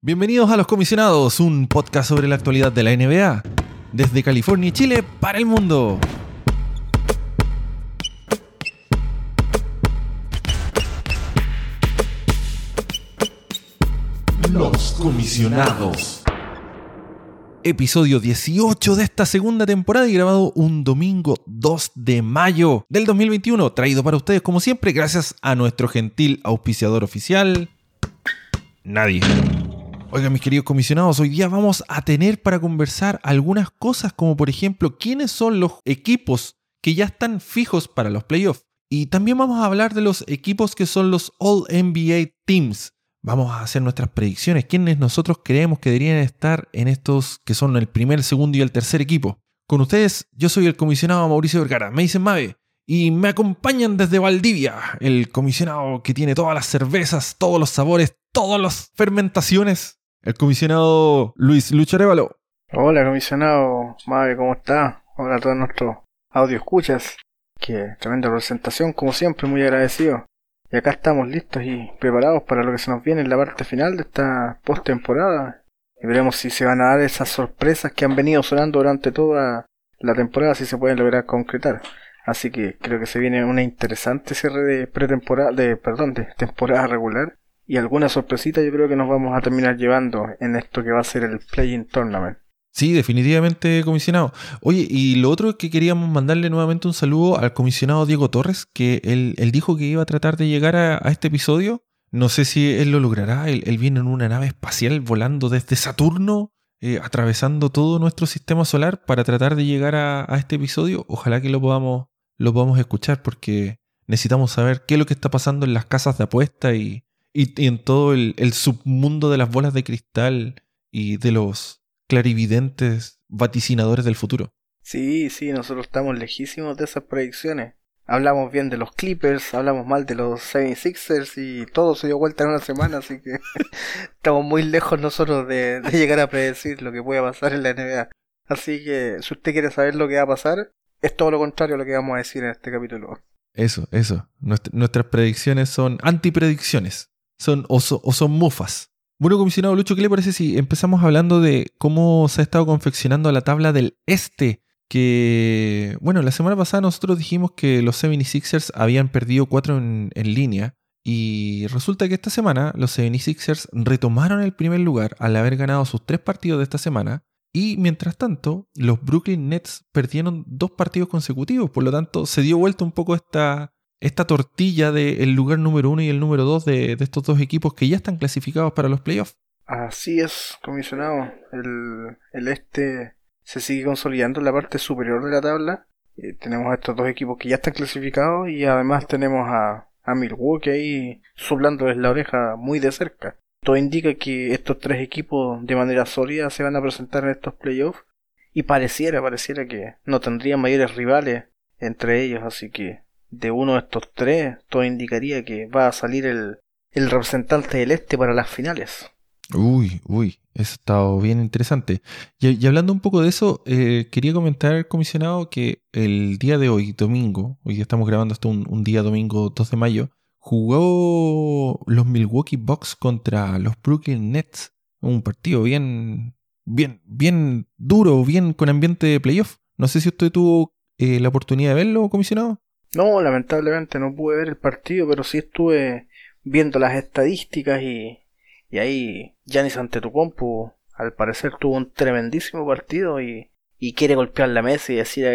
Bienvenidos a Los Comisionados, un podcast sobre la actualidad de la NBA, desde California y Chile para el mundo. Los Comisionados. Episodio 18 de esta segunda temporada y grabado un domingo 2 de mayo del 2021, traído para ustedes como siempre gracias a nuestro gentil auspiciador oficial, nadie. Oigan, mis queridos comisionados, hoy día vamos a tener para conversar algunas cosas como por ejemplo quiénes son los equipos que ya están fijos para los playoffs. Y también vamos a hablar de los equipos que son los All NBA Teams. Vamos a hacer nuestras predicciones, quiénes nosotros creemos que deberían estar en estos que son el primer, segundo y el tercer equipo. Con ustedes, yo soy el comisionado Mauricio Vergara, me dicen Mave, y me acompañan desde Valdivia, el comisionado que tiene todas las cervezas, todos los sabores, todas las fermentaciones el comisionado Luis Lucharévalo. Hola, comisionado Mave, ¿cómo está? Hola a todos nuestros audio escuchas. Qué tremenda presentación, como siempre, muy agradecido. Y acá estamos listos y preparados para lo que se nos viene en la parte final de esta postemporada. Y veremos si se van a dar esas sorpresas que han venido sonando durante toda la temporada, si se pueden lograr concretar. Así que creo que se viene una interesante cierre de pretemporada, de, perdón, de temporada regular y alguna sorpresita yo creo que nos vamos a terminar llevando en esto que va a ser el Playing Tournament. Sí, definitivamente, comisionado. Oye, y lo otro es que queríamos mandarle nuevamente un saludo al comisionado Diego Torres, que él, dijo que iba a tratar de llegar a, este episodio. No sé si él lo logrará. Él, viene en una nave espacial volando desde Saturno, eh, atravesando todo nuestro sistema solar para tratar de llegar a, este episodio. Ojalá que lo podamos, lo podamos escuchar porque necesitamos saber qué es lo que está pasando en las casas de apuesta y, y, en todo el, submundo de las bolas de cristal y de los clarividentes vaticinadores del futuro. Sí, sí, nosotros estamos lejísimos de esas predicciones. Hablamos bien de los Clippers, hablamos mal de los 76ers y todo se dio vuelta en una semana, así que estamos muy lejos nosotros de, llegar a predecir lo que pueda pasar en la NBA. Así que si usted quiere saber lo que va a pasar, es todo lo contrario a lo que vamos a decir en este capítulo. Eso, eso. nuestras predicciones son antipredicciones son, o, son mufas. Bueno, comisionado Lucho, ¿qué le parece si empezamos hablando de cómo se ha estado confeccionando la tabla del este? Que, bueno, la semana pasada nosotros dijimos que los 76ers habían perdido cuatro en, en línea. Y resulta que esta semana los 76ers retomaron el primer lugar al haber ganado sus tres partidos de esta semana. Y mientras tanto, los Brooklyn Nets perdieron dos partidos consecutivos. Por lo tanto, se dio vuelta un poco esta, esta tortilla del lugar número uno y el número dos de, estos dos equipos que ya están clasificados para los playoffs. Así es, comisionado. El, este se sigue consolidando en la parte superior de la tabla. Eh, tenemos a estos dos equipos que ya están clasificados y además tenemos a, a Milwaukee ahí soplándoles la oreja muy de cerca. Todo indica que estos tres equipos de manera sólida se van a presentar en estos playoffs y pareciera, pareciera que no tendrían mayores rivales entre ellos, así que de uno de estos tres, todo indicaría que va a salir el, representante del este para las finales. Uy, uy, eso ha estado bien interesante. Y, hablando un poco de eso, eh, quería comentar, comisionado, que el día de hoy, domingo, hoy estamos grabando hasta un, un, día domingo 2 de mayo, jugó los Milwaukee Bucks contra los Brooklyn Nets. Un partido bien, bien, bien duro, bien con ambiente de playoff. No sé si usted tuvo eh, la oportunidad de verlo, comisionado. No, lamentablemente no pude ver el partido, pero sí estuve viendo las estadísticas y, y ahí Giannis Antetokounmpo al parecer tuvo un tremendísimo partido y, y quiere golpear la mesa y decir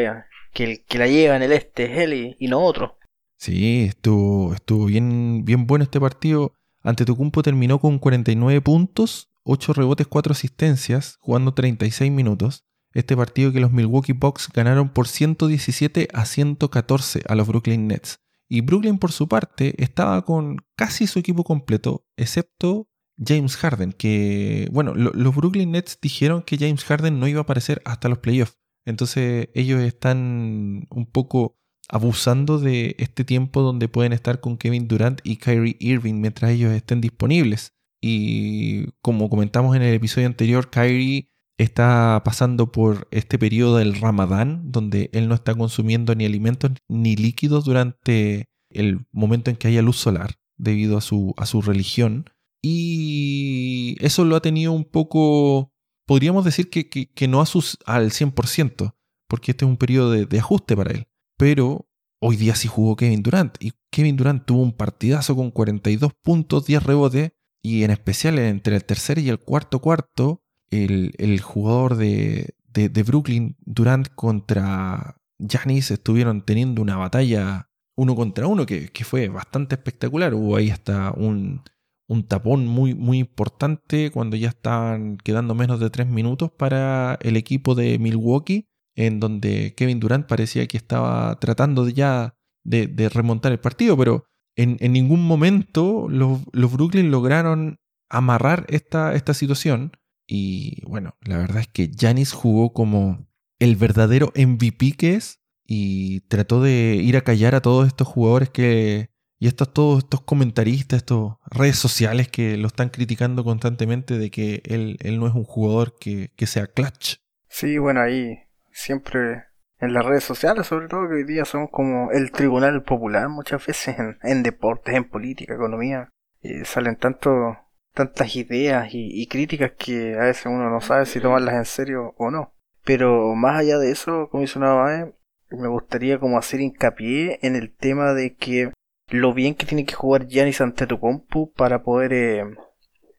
que el que la lleva en el este es él y, no otro. Sí, estuvo, estuvo bien, bien bueno este partido. Antetokounmpo terminó con 49 puntos, 8 rebotes, 4 asistencias, jugando 36 minutos este partido que los Milwaukee Bucks ganaron por 117 a 114 a los Brooklyn Nets. Y Brooklyn por su parte estaba con casi su equipo completo, excepto James Harden, que, bueno, los Brooklyn Nets dijeron que James Harden no iba a aparecer hasta los playoffs. Entonces ellos están un poco abusando de este tiempo donde pueden estar con Kevin Durant y Kyrie Irving mientras ellos estén disponibles. Y como comentamos en el episodio anterior, Kyrie está pasando por este periodo del Ramadán, donde él no está consumiendo ni alimentos ni líquidos durante el momento en que haya luz solar, debido a su, a su religión. y eso lo ha tenido un poco, podríamos decir que, que, no a sus, al 100%, porque este es un periodo de, de ajuste para él. Pero hoy día sí jugó Kevin Durant y Kevin Durant tuvo un partidazo con 42 puntos, 10 rebotes y en especial entre el tercer y el cuarto cuarto, el, jugador de, de, de, Brooklyn, Durant contra Giannis, estuvieron teniendo una batalla uno contra uno que, fue bastante espectacular. Hubo ahí hasta un, un tapón muy, muy importante cuando ya estaban quedando menos de tres minutos para el equipo de Milwaukee, en donde Kevin Durant parecía que estaba tratando ya de, remontar el partido, pero en, ningún momento los, los, Brooklyn lograron amarrar esta, esta situación. Y bueno, la verdad es que Janis jugó como el verdadero MVP que es y trató de ir a callar a todos estos jugadores que, y estos, todos estos comentaristas, estas redes sociales que lo están criticando constantemente de que él, él no es un jugador que, que, sea clutch. Sí, bueno, ahí siempre en las redes sociales, sobre todo que hoy día son como el tribunal popular muchas veces en, deportes, en política, economía, y salen tanto, tantas ideas y, críticas que a veces uno no sabe si tomarlas en serio o no. Pero más allá de eso, como dice una me gustaría como hacer hincapié en el tema de que lo bien que tiene que jugar Giannis Antetokounmpo para poder eh,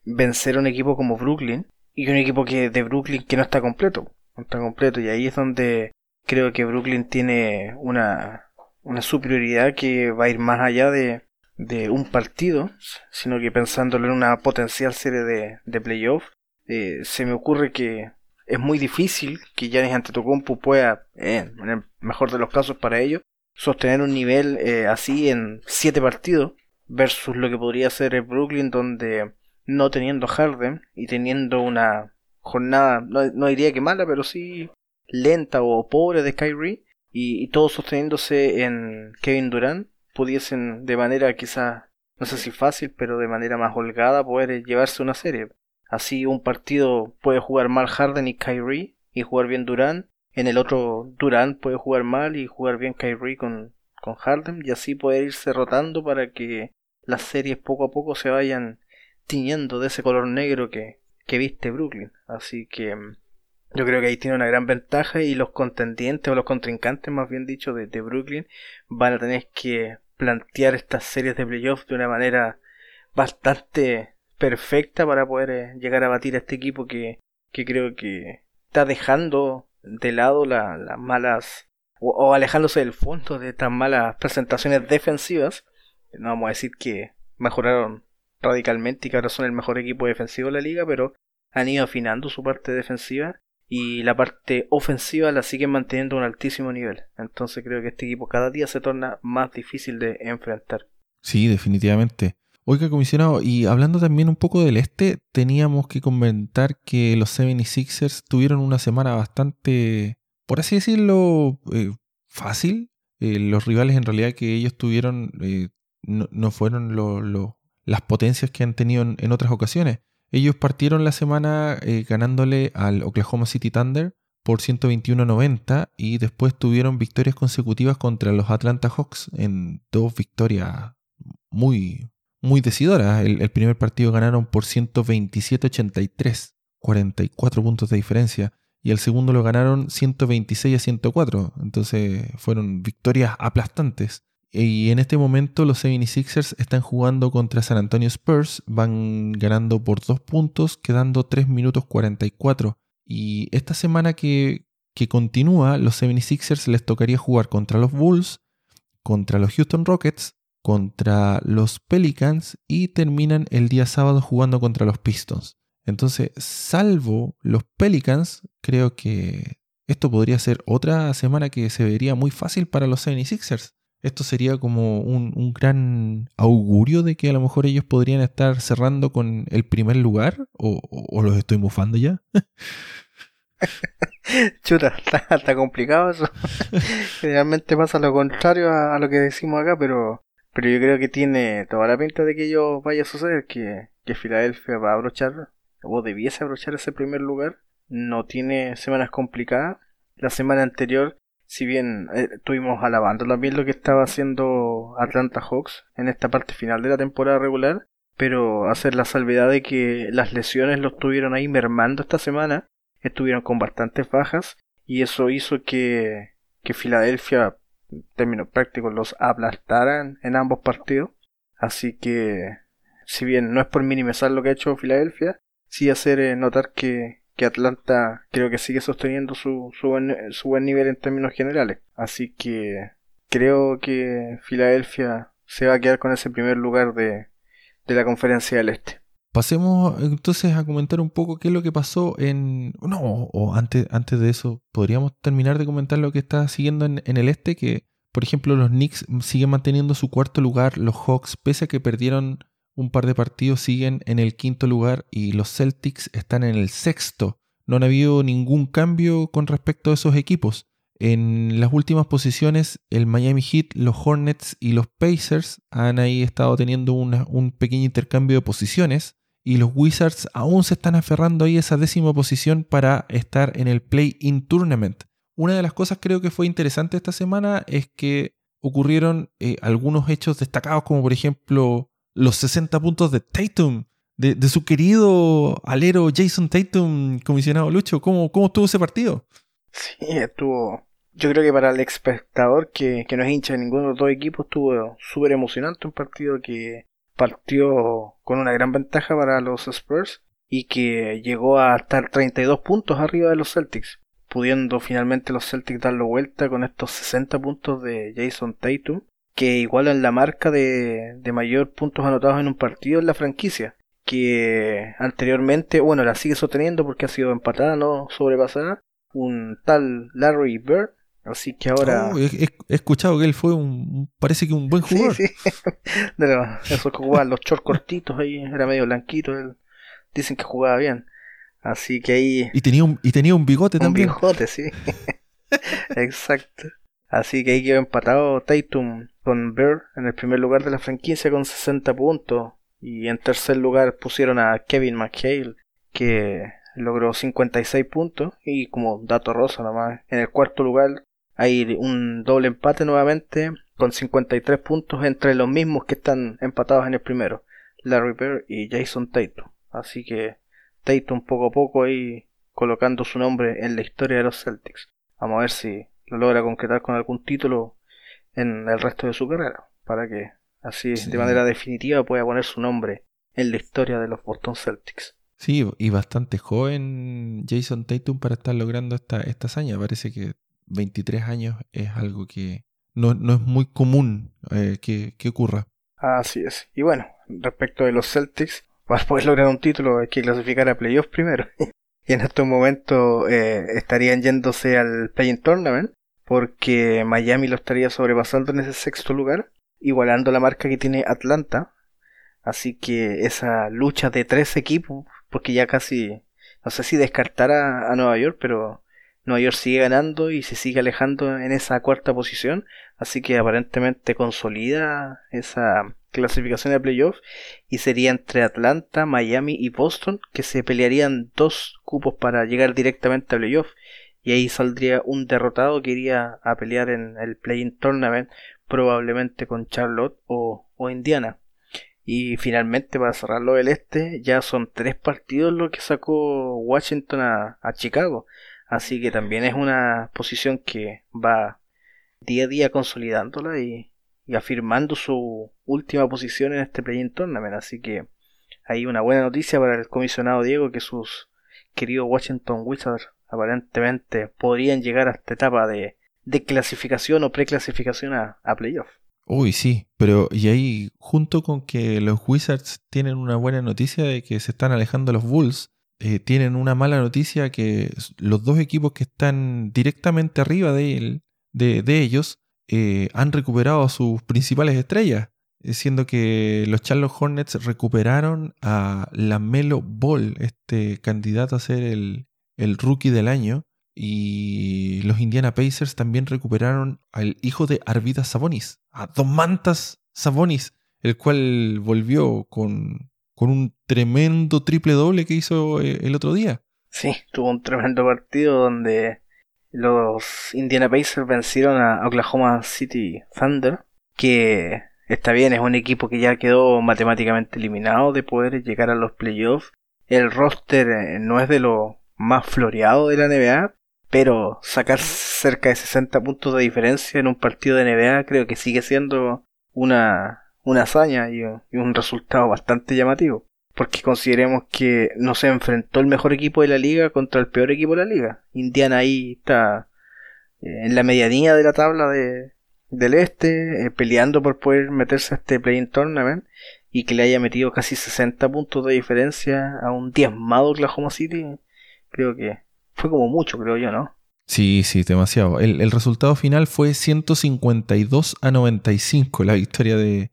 vencer a un equipo como Brooklyn y un equipo que de Brooklyn que no está completo, no está completo y ahí es donde creo que Brooklyn tiene una una superioridad que va a ir más allá de, de un partido, sino que pensándolo en una potencial serie de, de playoff, eh, se me ocurre que es muy difícil que Giannis Antetokounmpo pueda, en el mejor de los casos para ellos, sostener un nivel eh, así en siete partidos versus lo que podría ser el Brooklyn donde no teniendo Harden y teniendo una jornada no, diría que mala pero sí lenta o pobre de Kyrie y, todo sosteniéndose en Kevin Durant pudiesen de manera quizá no sé si fácil pero de manera más holgada poder llevarse una serie así un partido puede jugar mal Harden y Kyrie y jugar bien Durant en el otro, Durant puede jugar mal y jugar bien Kyrie con, con Harden y así poder irse rotando para que las series poco a poco se vayan tiñendo de ese color negro que, que viste Brooklyn. Así que mm, yo creo que ahí tiene una gran ventaja y los contendientes o los contrincantes, más bien dicho, de, de Brooklyn van a tener que plantear estas series de playoffs de una manera bastante perfecta para poder eh, llegar a batir a este equipo que, que creo que está dejando de lado las malas o, alejándose del fondo de tan malas presentaciones defensivas. No vamos a decir que mejoraron radicalmente y que ahora son el mejor equipo defensivo de la liga, pero han ido afinando su parte defensiva y la parte ofensiva la siguen manteniendo a un altísimo nivel. Entonces creo que este equipo cada día se torna más difícil de enfrentar. Sí, definitivamente. Oiga, comisionado, y hablando también un poco del este, teníamos que comentar que los 76ers tuvieron una semana bastante, por así decirlo, eh, fácil. Eh, los rivales en realidad que ellos tuvieron eh, no, fueron las potencias que han tenido en, otras ocasiones. Ellos partieron la semana ganándole al Oklahoma City Thunder por 121-90 y después tuvieron victorias consecutivas contra los Atlanta Hawks en dos victorias muy, muy decidora. El, primer partido ganaron por 127-83, 44 puntos de diferencia. Y el segundo lo ganaron 126 a 104. Entonces fueron victorias aplastantes. Y en este momento los 76ers están jugando contra San Antonio Spurs. Van ganando por 2 puntos, quedando 3 minutos 44. Y esta semana que, que continúa, los 76ers les tocaría jugar contra los Bulls, contra los Houston Rockets, contra los Pelicans y terminan el día sábado jugando contra los Pistons. Entonces, salvo los Pelicans, creo que esto podría ser otra semana que se vería muy fácil para los 76ers. Esto sería como un, gran augurio de que a lo mejor ellos podrían estar cerrando con el primer lugar. ¿O, los estoy mufando ya? Chuta, está, complicado eso. Generalmente pasa lo contrario a, lo que decimos acá, pero pero yo creo que tiene toda la pinta de que ello vaya a suceder, que, que Filadelfia va a abrochar, o debiese abrochar ese primer lugar. No tiene semanas complicadas. La semana anterior, si bien eh, estuvimos alabando también lo que estaba haciendo Atlanta Hawks en esta parte final de la temporada regular, pero hacer la salvedad de que las lesiones lo estuvieron ahí mermando esta semana, estuvieron con bastantes bajas y eso hizo que, que Filadelfia, en términos prácticos, los aplastaran en ambos partidos. Así que, si bien no es por minimizar lo que ha hecho Filadelfia, sí hacer eh, notar que, que Atlanta creo que sigue sosteniendo su, su, buen, nivel en términos generales. Así que creo que Filadelfia se va a quedar con ese primer lugar de, de la conferencia del Este. Pasemos entonces a comentar un poco qué es lo que pasó en... No, o antes, antes de eso, podríamos terminar de comentar lo que está siguiendo en, en el este, que por ejemplo los Knicks siguen manteniendo su cuarto lugar, los Hawks, pese a que perdieron un par de partidos, siguen en el quinto lugar y los Celtics están en el sexto. No han habido ningún cambio con respecto a esos equipos. En las últimas posiciones, el Miami Heat, los Hornets y los Pacers han ahí estado teniendo un pequeño intercambio de posiciones y los Wizards aún se están aferrando ahí a esa décima posición para estar en el Play-In Tournament. Una de las cosas creo que fue interesante esta semana es que ocurrieron eh, algunos hechos destacados como por ejemplo los 60 puntos de Tatum, de, su querido alero Jason Tatum, comisionado Lucho. ¿Cómo, ¿Cómo estuvo ese partido? Sí, estuvo. Yo creo que para el espectador que, que no es hincha de ninguno de los dos equipos estuvo súper emocionante. Un partido que partió con una gran ventaja para los Spurs y que llegó a estar 32 puntos arriba de los Celtics, pudiendo finalmente los Celtics darlo vuelta con estos 60 puntos de Jason Tatum, que igualan la marca de, de mayor puntos anotados en un partido en la franquicia, que anteriormente, bueno, la sigue sosteniendo porque ha sido empatada, no sobrepasada, un tal Larry Bird Así que ahora. Oh, he, escuchado que él fue un. Parece que un buen jugador. Sí, sí. De que los shorts cortitos ahí, era medio blanquito. Él, dicen que jugaba bien. Así que ahí. Y tenía un, y tenía un bigote también. Un bigote, sí. Exacto. Así que ahí quedó empatado Tatum con Bird en el primer lugar de la franquicia con 60 puntos. Y en tercer lugar pusieron a Kevin McHale, que logró 56 puntos. Y como dato rosa nomás, en el cuarto lugar hay un doble empate nuevamente con 53 puntos entre los mismos que están empatados en el primero, Larry Bird y Jason Tatum. Así que Tatum poco a poco ahí colocando su nombre en la historia de los Celtics. Vamos a ver si lo logra concretar con algún título en el resto de su carrera, para que así de manera definitiva pueda poner su nombre en la historia de los Boston Celtics. Sí, y bastante joven Jason Tatum para estar logrando esta, esta hazaña. Parece que 23 años es algo que no, es muy común eh, que, ocurra. Así es. Y bueno, respecto de los Celtics, para poder lograr un título hay que clasificar a playoffs primero. y en estos momentos eh, estarían yéndose al Play-in Tournament porque Miami lo estaría sobrepasando en ese sexto lugar, igualando la marca que tiene Atlanta. Así que esa lucha de tres equipos, porque ya casi, no sé si descartar a Nueva York, pero Nueva York sigue ganando y se sigue alejando en esa cuarta posición, así que aparentemente consolida esa clasificación de playoff y sería entre Atlanta, Miami y Boston que se pelearían dos cupos para llegar directamente a playoff y ahí saldría un derrotado que iría a pelear en el play-in tournament probablemente con Charlotte o, Indiana. Y finalmente para cerrarlo del este ya son tres partidos lo que sacó Washington a Chicago. Así que también es una posición que va día a día consolidándola y, afirmando su última posición en este play-in tournament. Así que hay una buena noticia para el comisionado Diego que sus queridos Washington Wizards aparentemente podrían llegar a esta etapa de, clasificación o preclasificación a, a playoff. Uy, sí, pero y ahí junto con que los Wizards tienen una buena noticia de que se están alejando los Bulls, eh, tienen una mala noticia que los dos equipos que están directamente arriba de, de, ellos eh, han recuperado a sus principales estrellas, eh, siendo que los Charlotte Hornets recuperaron a la Melo Ball, este candidato a ser el, el rookie del año, y los Indiana Pacers también recuperaron al hijo de Arvidas Sabonis, a Domantas Sabonis, el cual volvió con con un tremendo triple doble que hizo eh, el otro día. Sí, tuvo un tremendo partido donde los Indiana Pacers vencieron a Oklahoma City Thunder, que está bien, es un equipo que ya quedó matemáticamente eliminado de poder llegar a los playoffs. El roster eh, no es de lo más floreado de la NBA, pero sacar cerca de 60 puntos de diferencia en un partido de NBA creo que sigue siendo una, una hazaña y, un resultado bastante llamativo. Porque consideremos que no se enfrentó el mejor equipo de la liga contra el peor equipo de la liga. Indiana ahí está eh, en la medianía de la tabla de, del este, eh, peleando por poder meterse a este play-in tournament y que le haya metido casi 60 puntos de diferencia a un diezmado Oklahoma City, creo que fue como mucho, creo yo, ¿no? Sí, sí, demasiado. El, resultado final fue 152 a 95, la victoria de,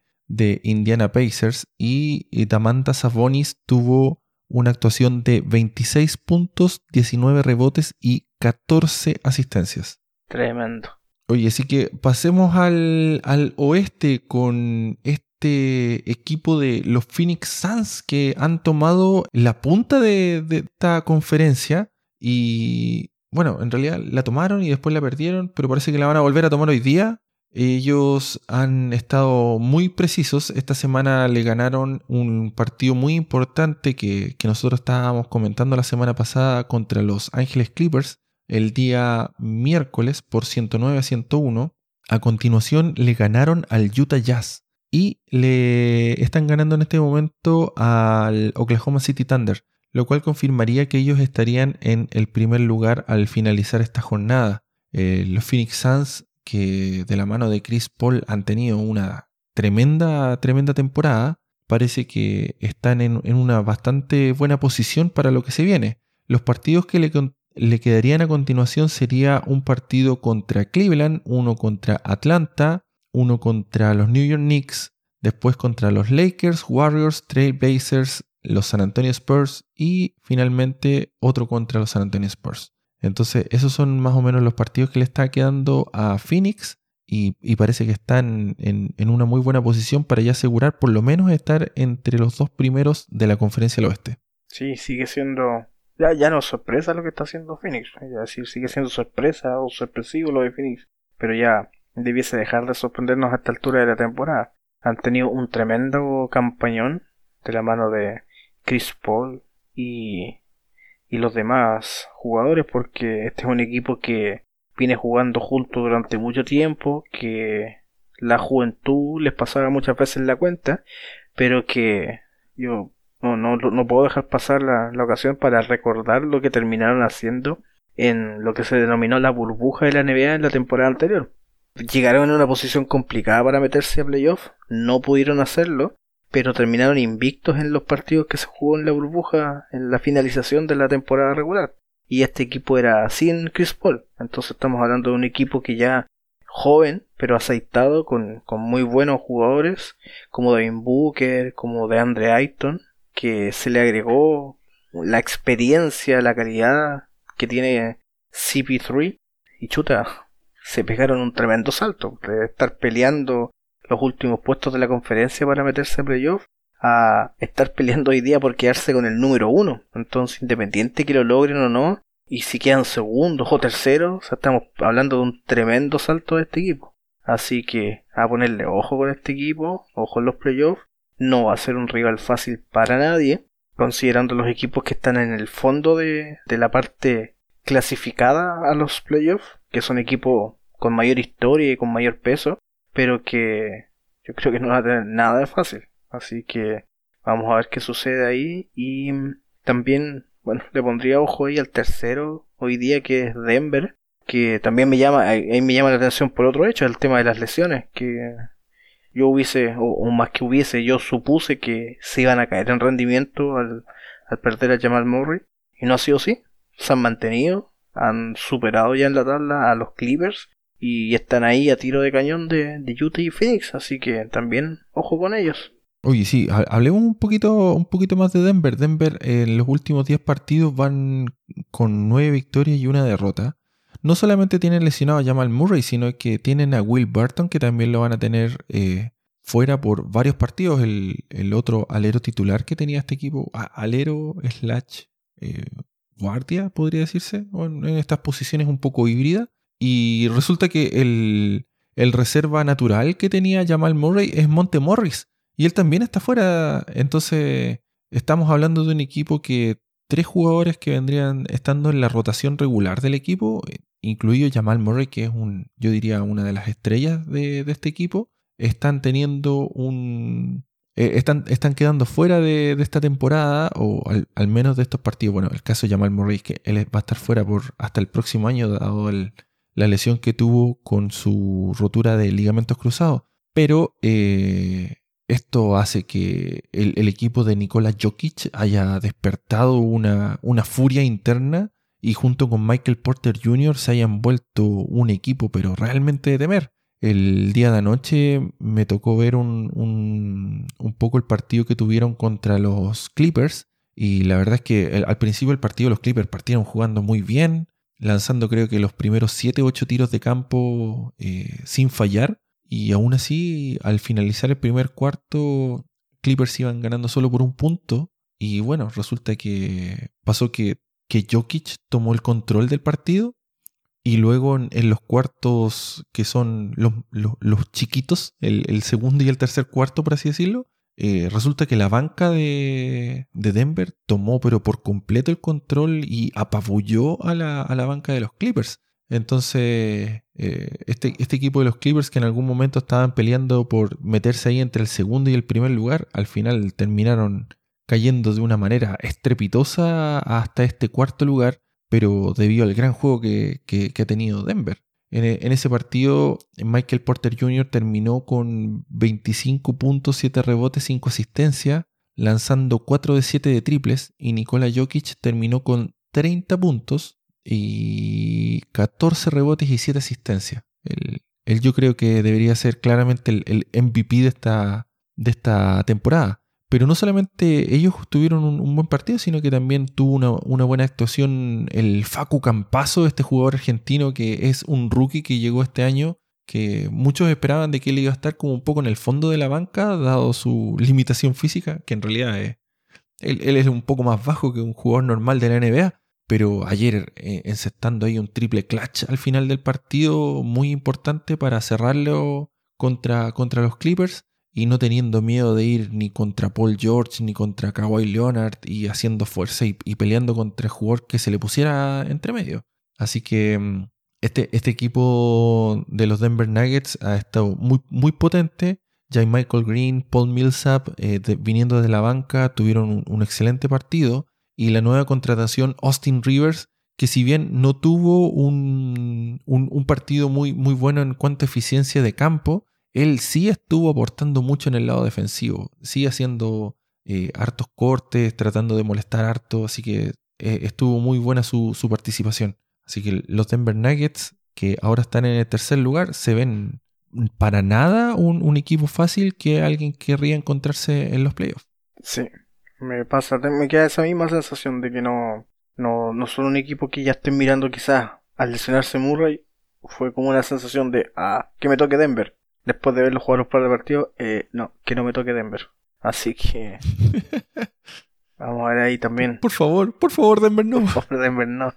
Indiana Pacers y, y Tamanta Sabonis tuvo una actuación de 26 puntos, 19 rebotes y 14 asistencias. Tremendo. Oye, así que pasemos al, oeste con este equipo de los Phoenix Suns que han tomado la punta de, esta conferencia y bueno, en realidad la tomaron y después la perdieron, pero parece que la van a volver a tomar hoy día. Ellos han estado muy precisos. Esta semana le ganaron un partido muy importante que, que nosotros estábamos comentando la semana pasada contra los Ángeles Clippers el día miércoles por 109 a 101. A continuación le ganaron al Utah Jazz y le están ganando en este momento al Oklahoma City Thunder, lo cual confirmaría que ellos estarían en el primer lugar al finalizar esta jornada. Eh, los Phoenix Suns, que de la mano de Chris Paul han tenido una tremenda, tremenda temporada, parece que están en, una bastante buena posición para lo que se viene. Los partidos que le, le quedarían a continuación sería un partido contra Cleveland, uno contra Atlanta, uno contra los New York Knicks, después contra los Lakers, Warriors, Trailblazers, los San Antonio Spurs y finalmente otro contra los San Antonio Spurs. Entonces esos son más o menos los partidos que le está quedando a Phoenix y, parece que están en, una muy buena posición para ya asegurar por lo menos estar entre los dos primeros de la conferencia del oeste. Sí, sigue siendo ya, ya no es sorpresa lo que está haciendo Phoenix. Ya sigue siendo sorpresa o sorpresivo lo de Phoenix. Pero ya debiese dejar de sorprendernos a esta altura de la temporada. Han tenido un tremendo campañón de la mano de Chris Paul y, y los demás jugadores porque este es un equipo que viene jugando juntos durante mucho tiempo, que la juventud les pasaba muchas veces la cuenta, pero que yo no, no, no puedo dejar pasar la, ocasión para recordar lo que terminaron haciendo en lo que se denominó la burbuja de la NBA en la temporada anterior. Llegaron en una posición complicada para meterse a playoff, no pudieron hacerlo, pero terminaron invictos en los partidos que se jugó en la burbuja en la finalización de la temporada regular. Y este equipo era sin Chris Paul. Entonces estamos hablando de un equipo que ya joven, pero aceitado, con, con muy buenos jugadores, como Devin Booker, como de Andre Ayton, que se le agregó la experiencia, la calidad que tiene CP3 y chuta, se pegaron un tremendo salto de estar peleando los últimos puestos de la conferencia para meterse en playoff a estar peleando hoy día por quedarse con el número uno. Entonces, independiente que lo logren o no, y si quedan segundos o terceros, estamos hablando de un tremendo salto de este equipo. Así que a ponerle ojo con este equipo, ojo en los playoffs, no va a ser un rival fácil para nadie, considerando los equipos que están en el fondo de, la parte clasificada a los playoffs, que son equipos con mayor historia y con mayor peso, pero que yo creo que no va a tener nada de fácil. Así que vamos a ver qué sucede ahí y también, bueno, le pondría ojo ahí al tercero hoy día que es Denver, que también me llama, ahí me llama la atención por otro hecho, el tema de las lesiones, que yo hubiese, o, más que hubiese, yo supuse que se iban a caer en rendimiento al, perder a Jamal Murray. Y no ha sido así. Se han mantenido, han superado ya en la tabla a los Clippers y están ahí a tiro de cañón de, de Utah y Phoenix, así que también ojo con ellos. Oye, sí, hablemos un poquito, un poquito más de Denver. Denver en los últimos 10 partidos van con 9 victorias y una derrota. No solamente tienen lesionado a Jamal Murray, sino que tienen a Will Burton, que también lo van a tener eh, fuera por varios partidos. El, otro alero titular que tenía este equipo, alero slash eh, guardia, podría decirse, en, estas posiciones un poco híbridas. Y resulta que el, el reserva natural que tenía Jamal Murray es Monte Morris. Y él también está fuera. Entonces, estamos hablando de un equipo que tres jugadores que vendrían estando en la rotación regular del equipo, incluido Jamal Murray, que es un, yo diría, una de las estrellas de, este equipo, están teniendo un. Eh, están, están quedando fuera de, esta temporada, o al, menos de estos partidos. Bueno, el caso de Jamal Murray, que él va a estar fuera por hasta el próximo año, dado la lesión que tuvo con su rotura de ligamentos cruzados. Pero eh, esto hace que el, equipo de Nikola Jokic haya despertado una, una furia interna y junto con Michael Porter Jr. se hayan vuelto un equipo, pero realmente de temer. El día de anoche me tocó ver un, un, poco el partido que tuvieron contra los Clippers y la verdad es que al principio del partido los Clippers partieron jugando muy bien, lanzando creo que los primeros 7 o 8 tiros de campo eh, sin fallar. Y aún así al finalizar el primer cuarto Clippers iban ganando solo por un punto. Y bueno, resulta que pasó que que Jokic tomó el control del partido. Y luego en, los cuartos que son los, los, chiquitos, el, segundo y el tercer cuarto, por así decirlo, eh, resulta que la banca de, de, Denver tomó pero por completo el control y apabulló a la, a la banca de los Clippers. Entonces, eh, este, este, equipo de los Clippers que en algún momento estaban peleando por meterse ahí entre el segundo y el primer lugar, al final terminaron cayendo de una manera estrepitosa hasta este cuarto lugar, pero debido al gran juego que, ha tenido Denver. En, ese partido, Michael Porter Jr. terminó con 25 puntos, 7 rebotes, 5 asistencias, lanzando 4 de 7 de triples, y Nikola Jokic terminó con 30 puntos y 14 rebotes y 7 asistencias. Él, yo creo que debería ser claramente el, MVP de esta, de esta temporada. Pero no solamente ellos tuvieron un, buen partido, sino que también tuvo una, buena actuación el Facu Campazo, este jugador argentino que es un rookie que llegó este año, que muchos esperaban de que él iba a estar como un poco en el fondo de la banca, dado su limitación física, que en realidad es, él, es un poco más bajo que un jugador normal de la NBA. Pero ayer eh, encestando ahí un triple clutch al final del partido, muy importante para cerrarlo contra, contra los Clippers y no teniendo miedo de ir ni contra Paul George ni contra Kawhi Leonard y haciendo fuerza y, peleando contra el jugador que se le pusiera entre medio. Así que mm, este, este equipo de los Denver Nuggets ha estado muy, muy potente. Ya Michael Green, Paul Millsap, eh, viniendo de la banca, tuvieron un, excelente partido. Y la nueva contratación, Austin Rivers, que si bien no tuvo un, un partido muy, muy bueno en cuanto a eficiencia de campo, él sí estuvo aportando mucho en el lado defensivo, sigue haciendo eh, hartos cortes, tratando de molestar harto, así que eh, estuvo muy buena su, participación. Así que los Denver Nuggets, que ahora están en el tercer lugar, se ven para nada un, equipo fácil que alguien querría encontrarse en los playoffs. Sí, me pasa, me queda esa misma sensación de que no, no, no son un equipo que ya estén mirando quizás al lesionarse Murray, fue como una sensación de, ah, que me toque Denver después de verlo jugar los par de partidos, eh, no, que no me toque Denver. Así que vamos a ver ahí también. Por favor, por favor, Denver no. Por favor, Denver no.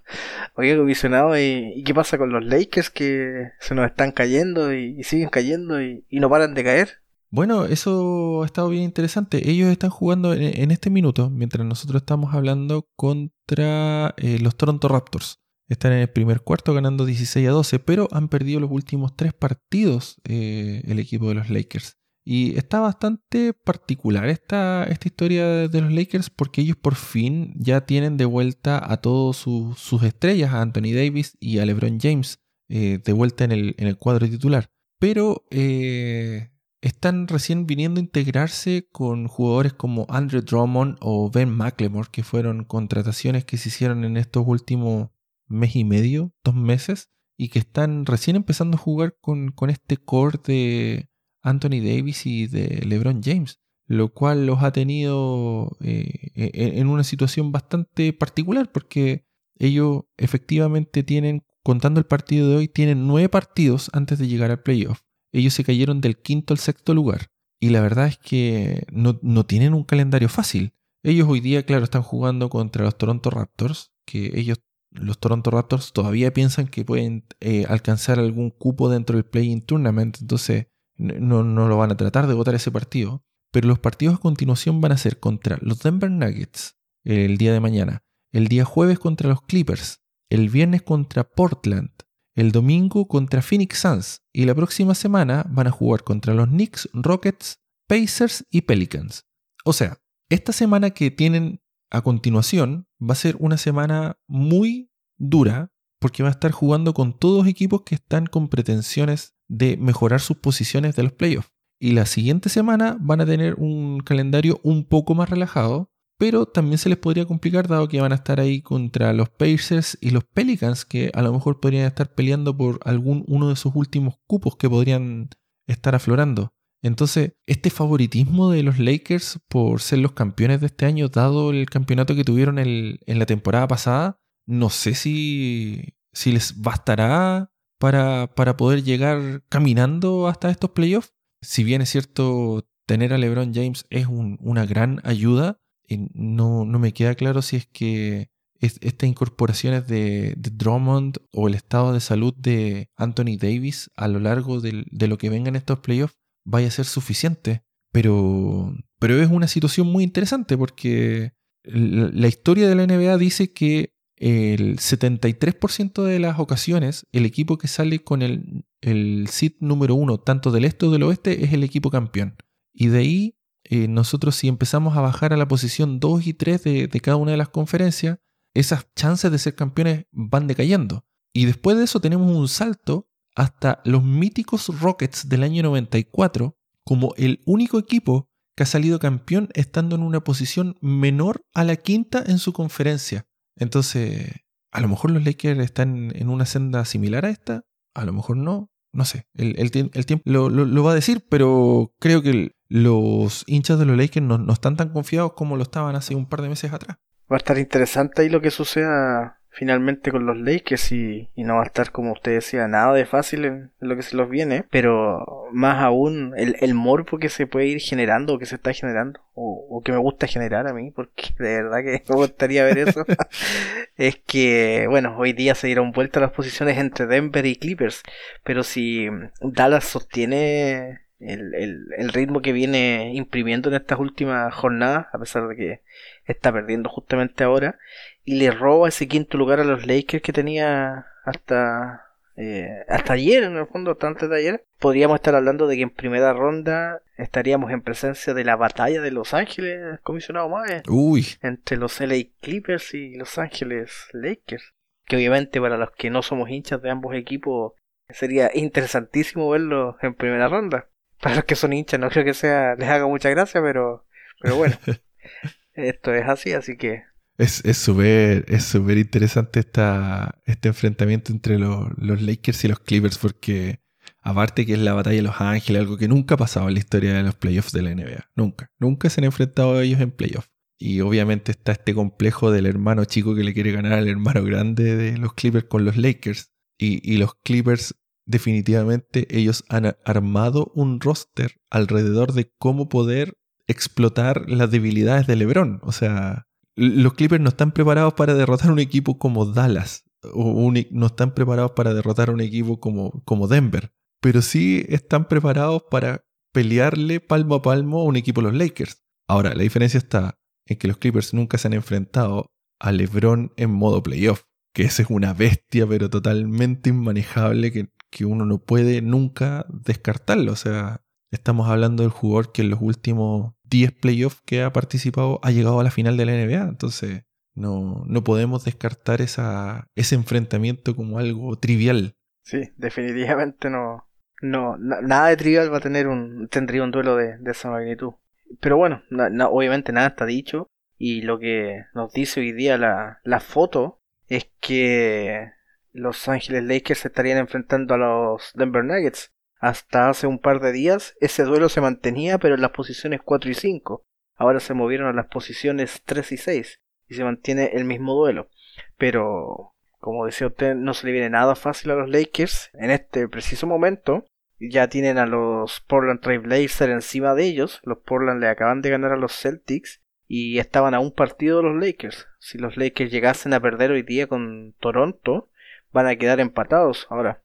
Oye, comisionado, ¿y, ¿y qué pasa con los Lakers que se nos están cayendo y, siguen cayendo y, no paran de caer? Bueno, eso ha estado bien interesante. Ellos están jugando en, este minuto, mientras nosotros estamos hablando, contra eh, los Toronto Raptors. Están en el primer cuarto ganando 16 a 12, pero han perdido los últimos tres partidos eh, el equipo de los Lakers. Y está bastante particular esta, esta historia de los Lakers porque ellos por fin ya tienen de vuelta a todas sus estrellas, a Anthony Davis y a LeBron James, eh, de vuelta en el, en el, cuadro titular. Pero eh, están recién viniendo a integrarse con jugadores como Andrew Drummond o Ben McLemore, que fueron contrataciones que se hicieron en estos últimos mes y medio, dos meses, y que están recién empezando a jugar con, con este core de Anthony Davis y de LeBron James, lo cual los ha tenido eh, e, e, en una situación bastante particular, porque ellos efectivamente tienen, contando el partido de hoy, tienen nueve partidos antes de llegar al playoff. Ellos se cayeron del quinto al sexto lugar. Y la verdad es que no, no tienen un calendario fácil. Ellos hoy día, claro, están jugando contra los Toronto Raptors, que ellos los Toronto Raptors todavía piensan que pueden eh, alcanzar algún cupo dentro del Play-in Tournament, entonces no, no lo van a tratar de votar ese partido. Pero los partidos a continuación van a ser contra los Denver Nuggets el día de mañana, el día jueves contra los Clippers, el viernes contra Portland, el domingo contra Phoenix Suns y la próxima semana van a jugar contra los Knicks, Rockets, Pacers y Pelicans. O sea, esta semana que tienen a continuación va a ser una semana muy dura porque va a estar jugando con todos equipos que están con pretensiones de mejorar sus posiciones de los playoffs. Y la siguiente semana van a tener un calendario un poco más relajado, pero también se les podría complicar dado que van a estar ahí contra los Pacers y los Pelicans que a lo mejor podrían estar peleando por algún uno de sus últimos cupos que podrían estar aflorando. Entonces, este favoritismo de los Lakers por ser los campeones de este año, dado el campeonato que tuvieron en la temporada pasada, no sé si, si les bastará para, para poder llegar caminando hasta estos playoffs. Si bien es cierto, tener a LeBron James es una gran ayuda, no, no me queda claro si es que estas incorporaciones de, de, Drummond o el estado de salud de Anthony Davis a lo largo de, de lo que vengan estos playoffs vaya a ser suficiente. Pero, pero es una situación muy interesante porque la historia de la NBA dice que el 73% de las ocasiones el equipo que sale con el, el número uno, tanto del este o del oeste, es el equipo campeón. Y de ahí eh, nosotros si empezamos a bajar a la posición 2 y 3 de, de cada una de las conferencias, esas chances de ser campeones van decayendo. Y después de eso tenemos un salto hasta los míticos Rockets del año 94 como el único equipo que ha salido campeón estando en una posición menor a la quinta en su conferencia. Entonces, a lo mejor los Lakers están en una senda similar a esta, a lo mejor no, no sé, el, tiempo lo, va a decir, pero creo que los hinchas de los Lakers no, no están tan confiados como lo estaban hace un par de meses atrás. Va a estar interesante ahí lo que suceda finalmente con los Lakers y, y, no va a estar como usted decía nada de fácil en, lo que se los viene pero más aún el, el, morbo que se puede ir generando o que se está generando o, o, que me gusta generar a mí porque de verdad que me gustaría ver eso es que bueno hoy día se dieron vuelta las posiciones entre Denver y Clippers pero si Dallas sostiene el, el, el, ritmo que viene imprimiendo en estas últimas jornadas, a pesar de que está perdiendo justamente ahora, y le roba ese quinto lugar a los Lakers que tenía hasta eh, hasta ayer, en el fondo, hasta antes de ayer, podríamos estar hablando de que en primera ronda estaríamos en presencia de la batalla de Los Ángeles, comisionado Uy. entre los LA Clippers y Los Ángeles Lakers. Que obviamente para los que no somos hinchas de ambos equipos sería interesantísimo verlos en primera ronda. Para los que son hinchas no creo que sea les haga mucha gracia, pero, pero bueno, esto es así, así que es súper es súper interesante esta, este enfrentamiento entre los, los, Lakers y los Clippers porque aparte que es la batalla de Los Ángeles, algo que nunca ha pasado en la historia de los playoffs de la NBA. Nunca. Nunca se han enfrentado a ellos en playoffs. Y obviamente está este complejo del hermano chico que le quiere ganar al hermano grande de los Clippers con los Lakers. Y, y los Clippers definitivamente ellos han armado un roster alrededor de cómo poder explotar las debilidades de LeBron. O sea, los Clippers no están preparados para derrotar un equipo como Dallas, o no están preparados para derrotar a un equipo como, como Denver, pero sí están preparados para pelearle palmo a palmo a un equipo de los Lakers. Ahora, la diferencia está en que los Clippers nunca se han enfrentado a LeBron en modo playoff, que esa es una bestia, pero totalmente inmanejable que, que uno no puede nunca descartarlo. O sea, estamos hablando del jugador que en los últimos 10 playoffs que ha participado ha llegado a la final de la NBA. Entonces, no, no podemos descartar ese enfrentamiento como algo trivial. Sí, definitivamente no. No, nada de trivial va a tener un, tendría un duelo de, esa magnitud. Pero bueno, obviamente nada está dicho. Y lo que nos dice hoy día la, la foto es que los Ángeles Lakers se estarían enfrentando a los Denver Nuggets. Hasta hace un par de días ese duelo se mantenía pero en las posiciones 4 y 5. Ahora se movieron a las posiciones 3 y 6 y se mantiene el mismo duelo. Pero, como decía usted, no se le viene nada fácil a los Lakers en este preciso momento. Ya tienen a los Portland Trail Blazers encima de ellos. Los Portland le acaban de ganar a los Celtics. y estaban a un partido los Lakers. Si los Lakers llegasen a perder hoy día con Toronto, van a quedar empatados. Ahora,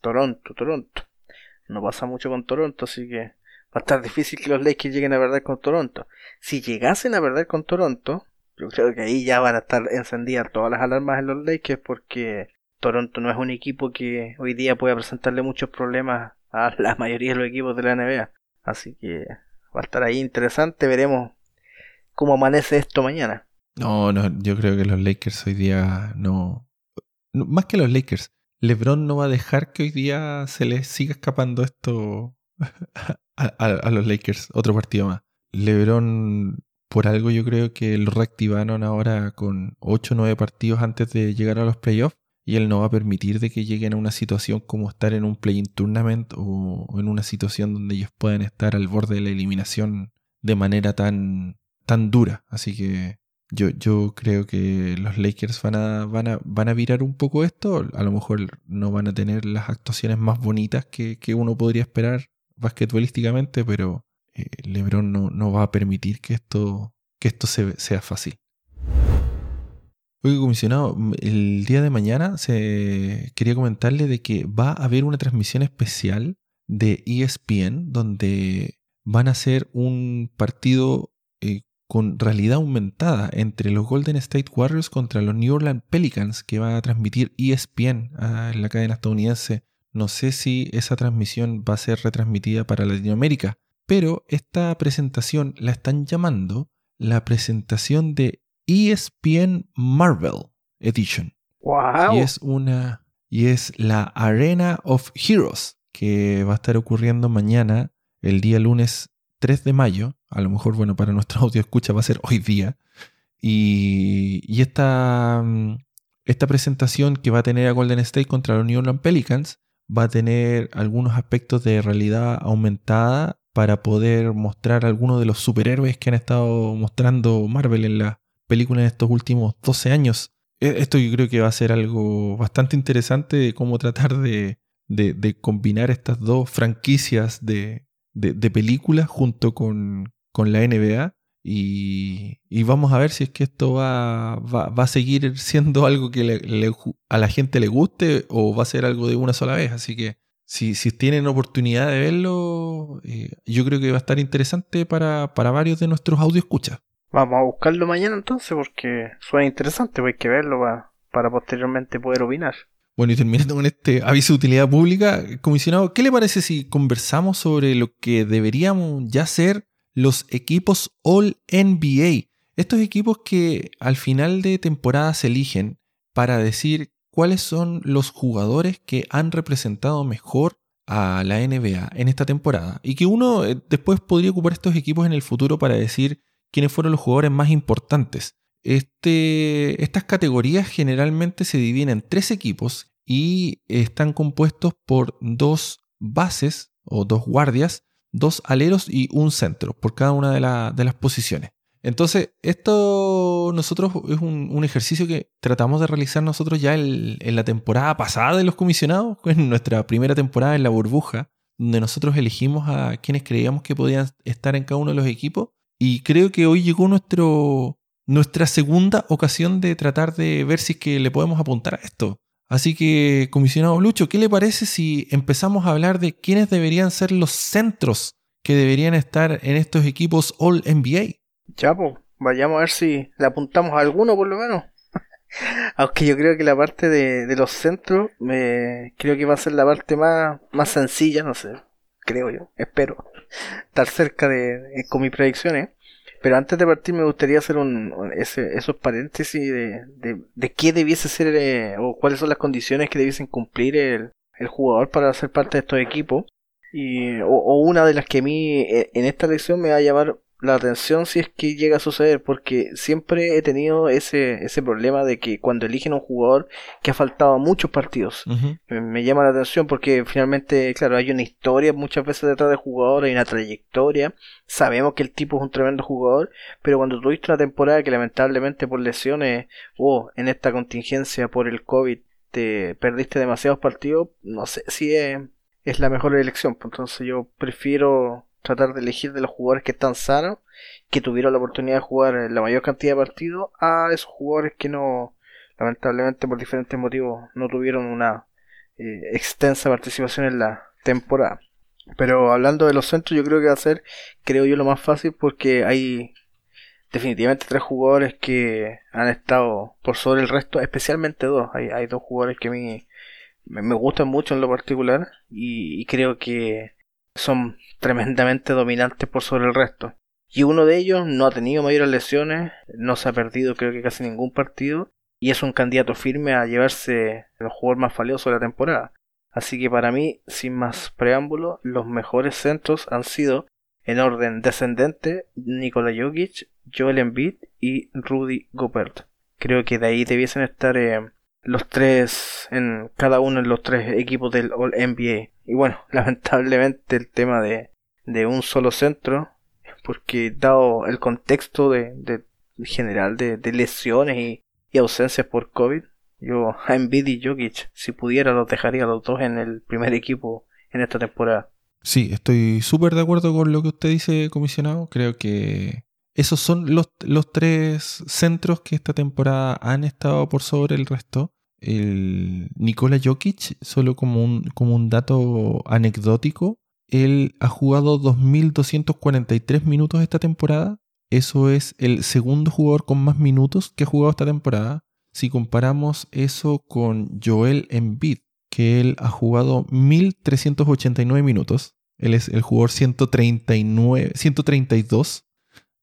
Toronto, Toronto. No pasa mucho con Toronto, así que va a estar difícil que los Lakers lleguen a perder con Toronto. Si llegasen a perder con Toronto, yo creo que ahí ya van a estar encendidas todas las alarmas en los Lakers porque Toronto no es un equipo que hoy día pueda presentarle muchos problemas a la mayoría de los equipos de la NBA. Así que va a estar ahí interesante, veremos cómo amanece esto mañana. No, no, yo creo que los Lakers hoy día no, más que los Lakers, LeBron no va a dejar que hoy día se les siga escapando esto a, los Lakers, otro partido más. LeBron, por algo yo creo que lo reactivaron ahora con 8 o 9 partidos antes de llegar a los playoffs y él no va a permitir de que lleguen a una situación como estar en un play-in tournament o, en una situación donde ellos puedan estar al borde de la eliminación de manera tan, tan dura. Así que yo, yo creo que los Lakers van a, van, a, van a virar un poco esto. A lo mejor no van a tener las actuaciones más bonitas que, uno podría esperar basquetbolísticamente, pero eh, LeBron no, no, va a permitir que esto, que esto sea fácil. Oye, comisionado, el día de mañana se quería comentarle de que va a haber una transmisión especial de ESPN donde van a hacer un partido con realidad aumentada entre los Golden State Warriors contra los New Orleans Pelicans que va a transmitir ESPN en la cadena estadounidense. No sé si esa transmisión va a ser retransmitida para Latinoamérica, pero esta presentación la están llamando la presentación de ESPN Marvel Edition. Wow. Y es una y es la Arena of Heroes que va a estar ocurriendo mañana, el día lunes 3 de mayo, a lo mejor, bueno, para nuestro audio escucha va a ser hoy día, y, y esta, mm, esta presentación que va a tener a Golden State contra los New Orleans Pelicans va a tener algunos aspectos de realidad aumentada para poder mostrar algunos de los superhéroes que han estado mostrando Marvel en la película en estos últimos 12 años. E, esto yo creo que va a ser algo bastante interesante de cómo tratar de, de combinar estas dos franquicias de, de, películas junto con, con la NBA. Y, y, vamos a ver si es que esto va, va, va a seguir siendo algo que le, a la gente le guste o va a ser algo de una sola vez. Así que si, si tienen oportunidad de verlo, eh, yo creo que va a estar interesante para, para varios de nuestros audio escuchas. Vamos a buscarlo mañana entonces porque suena interesante, pues hay que verlo para, para posteriormente poder opinar. Bueno, y terminando con este aviso de utilidad pública, comisionado, ¿qué le parece si conversamos sobre lo que deberíamos ya ser los equipos All NBA? Estos equipos que al final de temporada se eligen para decir cuáles son los jugadores que han representado mejor a la NBA en esta temporada y que uno eh, después podría ocupar estos equipos en el futuro para decir quiénes fueron los jugadores más importantes. Este, estas categorías generalmente se dividen en tres equipos y están compuestos por dos bases o dos guardias, dos aleros y un centro por cada una de, las posiciones. Entonces, esto nosotros es un, ejercicio que tratamos de realizar nosotros ya en, la temporada pasada de los comisionados, en nuestra primera temporada en la burbuja, donde nosotros elegimos a quienes creíamos que podían estar en cada uno de los equipos. Y creo que hoy llegó nuestro, nuestra segunda ocasión de tratar de ver si es que le podemos apuntar a esto. Así que, comisionado Lucho, ¿qué le parece si empezamos a hablar de quiénes deberían ser los centros que deberían estar en estos equipos All NBA? Pues, vayamos a ver si le apuntamos a alguno por lo menos. Aunque yo creo que la parte de, los centros, me, creo que va a ser la parte más, más sencilla, no sé, creo yo, espero estar cerca de, con mis predicciones. Pero antes de partir me gustaría hacer un, ese, esos paréntesis de, de, qué debiese ser eh, o cuáles son las condiciones que debiesen cumplir el, el jugador para ser parte de estos equipos. Y, o, o, una de las que a mí eh, en esta lección me va a llamar la atención si es que llega a suceder, porque siempre he tenido ese, ese problema de que cuando eligen a un jugador que ha faltado a muchos partidos, me, llama la atención porque finalmente, claro, hay una historia muchas veces detrás del jugador, hay una trayectoria, sabemos que el tipo es un tremendo jugador, pero cuando tuviste una temporada que lamentablemente por lesiones o en esta contingencia por el COVID te perdiste demasiados partidos, no sé si es, es la mejor elección, pues entonces yo prefiero tratar de elegir de los jugadores que están sanos, que tuvieron la oportunidad de jugar la mayor cantidad de partidos, a esos jugadores que no, lamentablemente por diferentes motivos, no tuvieron una eh, extensa participación en la temporada. Pero hablando de los centros, yo creo que va a ser, creo yo, lo más fácil porque hay definitivamente tres jugadores que han estado por sobre el resto, especialmente dos. Hay, hay dos jugadores que a mí me, gustan mucho en lo particular y, creo que son tremendamente dominantes por sobre el resto. Y uno de ellos no ha tenido mayores lesiones, no se ha perdido creo que casi ningún partido y es un candidato firme a llevarse el jugador más valioso de la temporada. Así que para mí, sin más preámbulo, los mejores centros han sido, en orden descendente, Nikola Jokic, Joel Embiid y Rudy Gobert. Creo que de ahí debiesen estar eh, los tres, en cada uno de los tres equipos del All NBA. Y bueno, lamentablemente el tema de, de un solo centro, porque dado el contexto de, de general de, lesiones y, y ausencias por COVID, yo a Embiid y Jokic, si pudiera, los dejaría los dos en el primer equipo en esta temporada. Sí, estoy súper de acuerdo con lo que usted dice, comisionado. Creo que esos son los, los tres centros que esta temporada han estado por sobre el resto. El Nikola Jokic, solo como un, como un dato anecdótico, él ha jugado 2.243 minutos esta temporada. Eso es el segundo jugador con más minutos que ha jugado esta temporada. Si comparamos eso con Joel Embiid, que él ha jugado 1389 minutos, él es el jugador 139, 132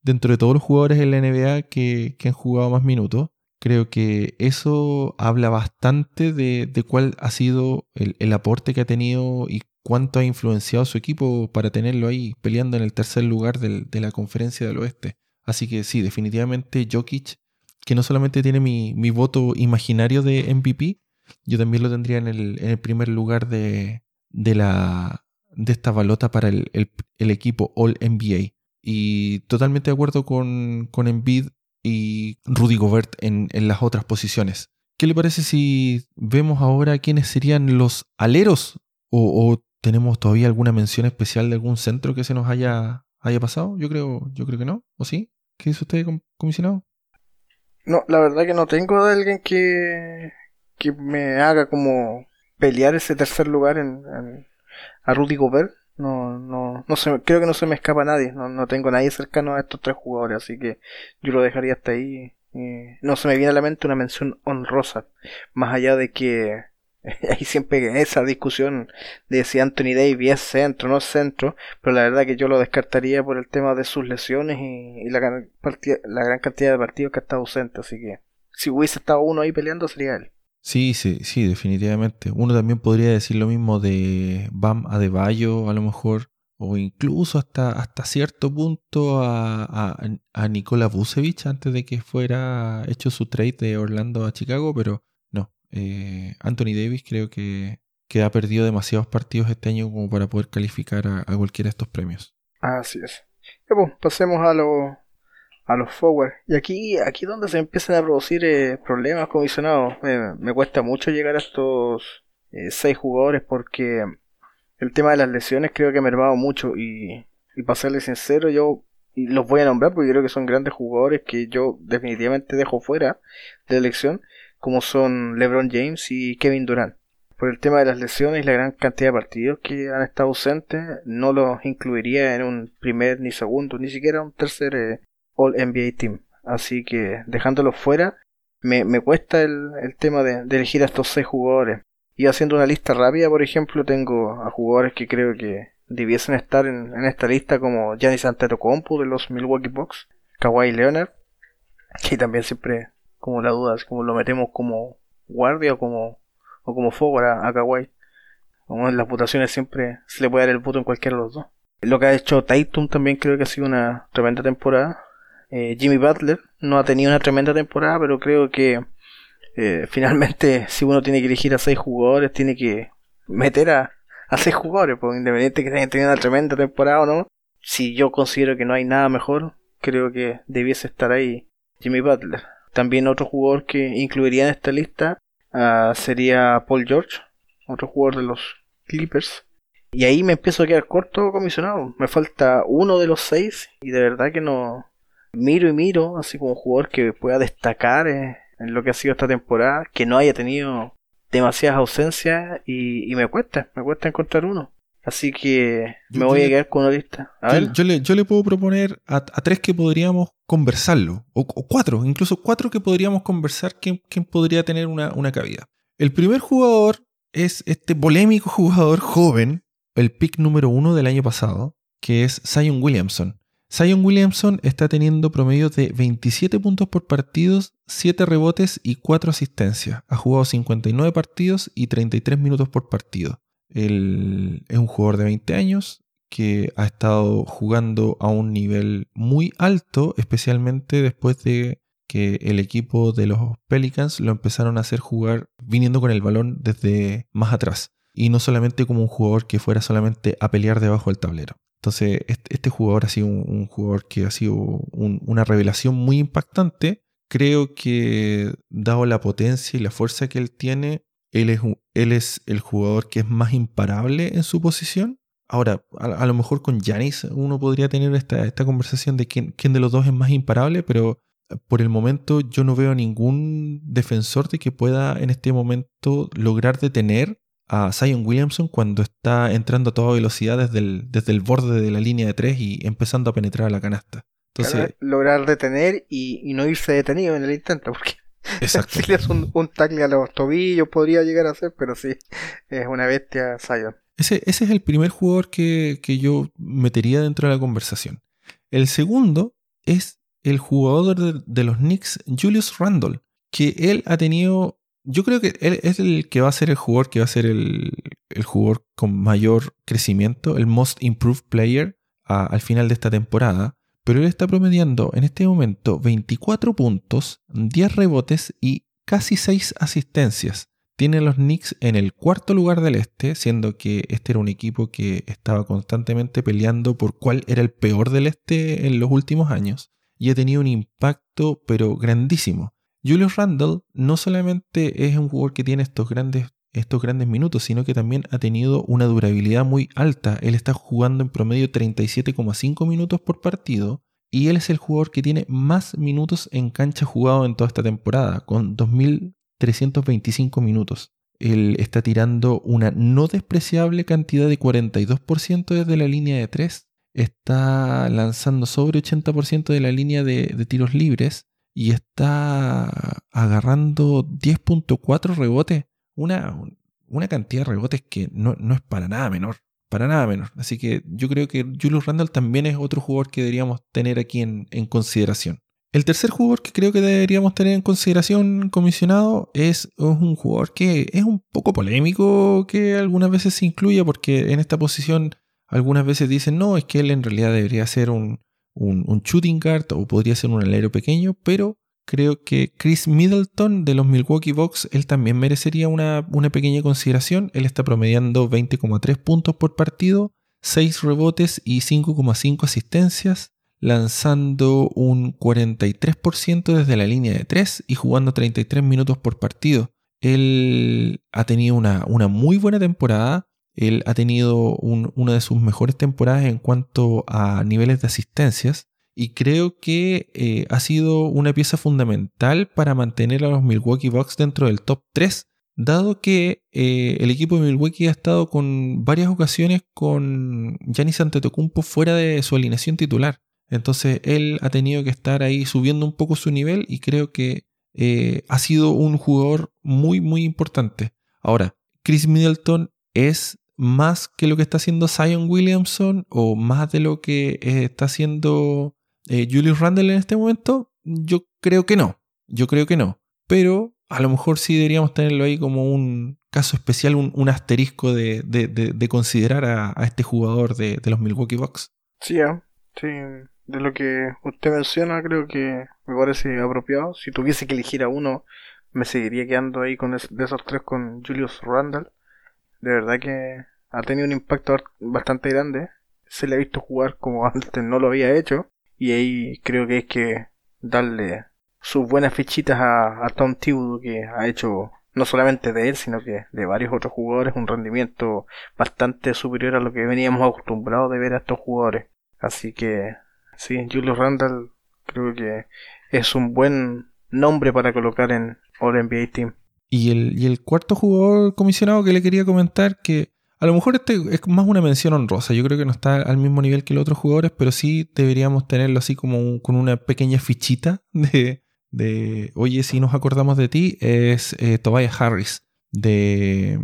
dentro de todos los jugadores en la NBA que, han jugado más minutos. Creo que eso habla bastante de, cuál ha sido el, aporte que ha tenido y cuánto ha influenciado su equipo para tenerlo ahí peleando en el tercer lugar de la conferencia del oeste. Así que sí, definitivamente Jokic que no solamente tiene mi, voto imaginario de MVP, yo también lo tendría en el, primer lugar de, la, de esta balota para el, equipo All NBA. Y totalmente de acuerdo con, con Embiid y Rudy Gobert en, las otras posiciones. ¿Qué le parece si vemos ahora quiénes serían los aleros? ¿O, tenemos todavía alguna mención especial de algún centro que se nos haya, haya pasado? Yo creo, yo creo que no. ¿O sí? ¿Qué dice usted, comisionado? No, la verdad que no tengo de alguien que, que me haga como pelear ese tercer lugar en, a Rudy Gobert. No, no, no se, creo que no se me escapa nadie. No, no tengo nadie cercano a estos tres jugadores, así que yo lo dejaría hasta ahí. no se me viene a la mente una mención honrosa, más allá de que hay siempre esa discusión de si Anthony Davis es centro o no es centro, pero la verdad que yo lo descartaría por el tema de sus lesiones y, la, gran la gran cantidad de partidos que ha estado ausente, así que si hubiese estado uno ahí peleando sería él. Sí, sí, sí, definitivamente. Uno también podría decir lo mismo de Bam Adebayo, a lo mejor, o incluso hasta, hasta cierto punto a, a, a antes de que fuera hecho su trade de Orlando a Chicago, pero eh, Anthony Davis creo que, que, ha perdido demasiados partidos este año como para poder calificar a, cualquiera de estos premios. Así es. pues, pasemos a los a los forward. Y aquí, aquí donde se empiezan a producir eh, problemas comisionados. me cuesta mucho llegar a estos eh, seis jugadores porque el tema de las lesiones creo que ha mermado mucho y, y para serles sincero yo y los voy a nombrar porque creo que son grandes jugadores que yo definitivamente dejo fuera de elección como son LeBron James y Kevin Durant. Por el tema de las lesiones y la gran cantidad de partidos que han estado ausentes, no los incluiría en un primer ni segundo, ni siquiera un tercer eh, All NBA Team. Así que dejándolos fuera, me, cuesta el, tema de, elegir a estos seis jugadores. Y haciendo una lista rápida, por ejemplo, tengo a jugadores que creo que debiesen estar en, esta lista como Giannis Antetokounmpo de los Milwaukee Bucks, Kawhi Leonard, que también siempre como la duda, es como lo metemos como guardia o como, o como forward a, a Kawhi. En las votaciones siempre se le puede dar el voto en cualquiera de los dos. Lo que ha hecho Tatum también creo que ha sido una tremenda temporada. Eh, Jimmy Butler no ha tenido una tremenda temporada, pero creo que eh, finalmente si uno tiene que elegir a seis jugadores, tiene que meter a, a seis jugadores, porque independiente que hayan tenido una tremenda temporada o no, si yo considero que no hay nada mejor, creo que debiese estar ahí Jimmy Butler. También otro jugador que incluiría en esta lista ah, sería Paul George, otro jugador de los Clippers. Y ahí me empiezo a quedar corto comisionado. Me falta uno de los seis y de verdad que no miro y miro, así como un jugador que pueda destacar eh, en lo que ha sido esta temporada, que no haya tenido demasiadas ausencias y, me cuesta, me cuesta encontrar uno. Así que me voy a quedar con una lista. yo, le, yo, le, puedo proponer a, tres que podríamos conversarlo, o, cuatro, incluso cuatro que podríamos conversar quién, podría tener una, una cabida. El primer jugador es este polémico jugador joven, el pick número uno del año pasado, que es Zion Williamson. Zion Williamson está teniendo promedio de 27 puntos por partidos, 7 rebotes y 4 asistencias. Ha jugado 59 partidos y 33 minutos por partido. Él es un jugador de 20 años que ha estado jugando a un nivel muy alto, especialmente después de que el equipo de los Pelicans lo empezaron a hacer jugar viniendo con el balón desde más atrás. Y no solamente como un jugador que fuera solamente a pelear debajo del tablero. Entonces, este, jugador ha sido un, jugador que ha sido una revelación muy impactante. Creo que, dado la potencia y la fuerza que él tiene, él es, el jugador que es más imparable en su posición. Ahora, a, lo mejor con Janis uno podría tener esta, conversación de quién, quién, de los dos es más imparable, pero por el momento yo no veo ningún defensor de que pueda en este momento lograr detener a Zion Williamson cuando está entrando a toda velocidad desde el, desde el borde de la línea de tres y empezando a penetrar a la canasta. Entonces, lograr detener y, no irse detenido en el intento, porque si le hace un, un, tackle a los tobillos podría llegar a ser, pero sí, es una bestia Zion. Ese, ese es el primer jugador que, que yo metería dentro de la conversación. El segundo es el jugador de, de los Knicks, Julius Randle, que él ha tenido yo creo que él es el que va a ser el jugador que va a ser el, jugador con mayor crecimiento, el most improved player al final de esta temporada. Pero él está promediando en este momento 24 puntos, 10 rebotes y casi 6 asistencias. Tiene a los Knicks en el cuarto lugar del este, siendo que este era un equipo que estaba constantemente peleando por cuál era el peor del este en los últimos años. Y ha tenido un impacto pero grandísimo. Julius Randle no solamente es un jugador que tiene estos grandes, estos grandes minutos, sino que también ha tenido una durabilidad muy alta. Él está jugando en promedio 37,5 minutos por partido y él es el jugador que tiene más minutos en cancha jugado en toda esta temporada, con 2.325 minutos. Él está tirando una no despreciable cantidad de 42% desde la línea de 3. Está lanzando sobre 80% de la línea de, de tiros libres y está agarrando 10.4 rebotes, una, una cantidad de rebotes que no, es para nada menor, para nada menor. Así que yo creo que Julius Randle también es otro jugador que deberíamos tener aquí en, en consideración. El tercer jugador que creo que deberíamos tener en consideración comisionado es un jugador que es un poco polémico que algunas veces se incluye porque en esta posición algunas veces dicen no, es que él en realidad debería ser un, un, shooting guard o podría ser un alero pequeño, pero creo que Chris Middleton de los Milwaukee Bucks, él también merecería una, una pequeña consideración. Él está promediando 20,3 puntos por partido, 6 rebotes y 5,5 asistencias, lanzando un 43% desde la línea de 3 y jugando 33 minutos por partido. Él ha tenido una, una muy buena temporada, él ha tenido una de sus mejores temporadas en cuanto a niveles de asistencias y creo que eh, ha sido una pieza fundamental para mantener a los Milwaukee Bucks dentro del top 3, dado que eh, el equipo de Milwaukee ha estado con varias ocasiones con Giannis Antetokounmpo fuera de su alineación titular. Entonces él ha tenido que estar ahí subiendo un poco su nivel y creo que eh, ha sido un jugador muy muy importante. Ahora, Chris Middleton es más que lo que está haciendo Zion Williamson o más de lo que eh, está haciendo eh, Julius Randle en este momento? Yo creo que no. Yo creo que no. Pero a lo mejor sí deberíamos tenerlo ahí como un caso especial, un, asterisco de, considerar a, este jugador de, los Milwaukee Bucks. Sí, ¿eh? sí. De lo que usted menciona, creo que me parece apropiado. Si tuviese que elegir a uno, me seguiría quedando ahí con de esos tres con Julius Randle de verdad que ha tenido un impacto bastante grande. Se le ha visto jugar como antes no lo había hecho. Y ahí creo que es que darle sus buenas fichitas a, Tom Thibodeau que ha hecho no solamente de él, sino que de varios otros jugadores, un rendimiento bastante superior a lo que veníamos acostumbrados de ver a estos jugadores. Así que, sí, Julius Randall creo que es un buen nombre para colocar en All NBA Team. Y el, y el cuarto jugador comisionado que le quería comentar, que a lo mejor este es más una mención honrosa. Yo creo que no está al mismo nivel que los otros jugadores, pero sí deberíamos tenerlo así como con una pequeña fichita de, de oye, si nos acordamos de ti, es eh, Tobias Harris de,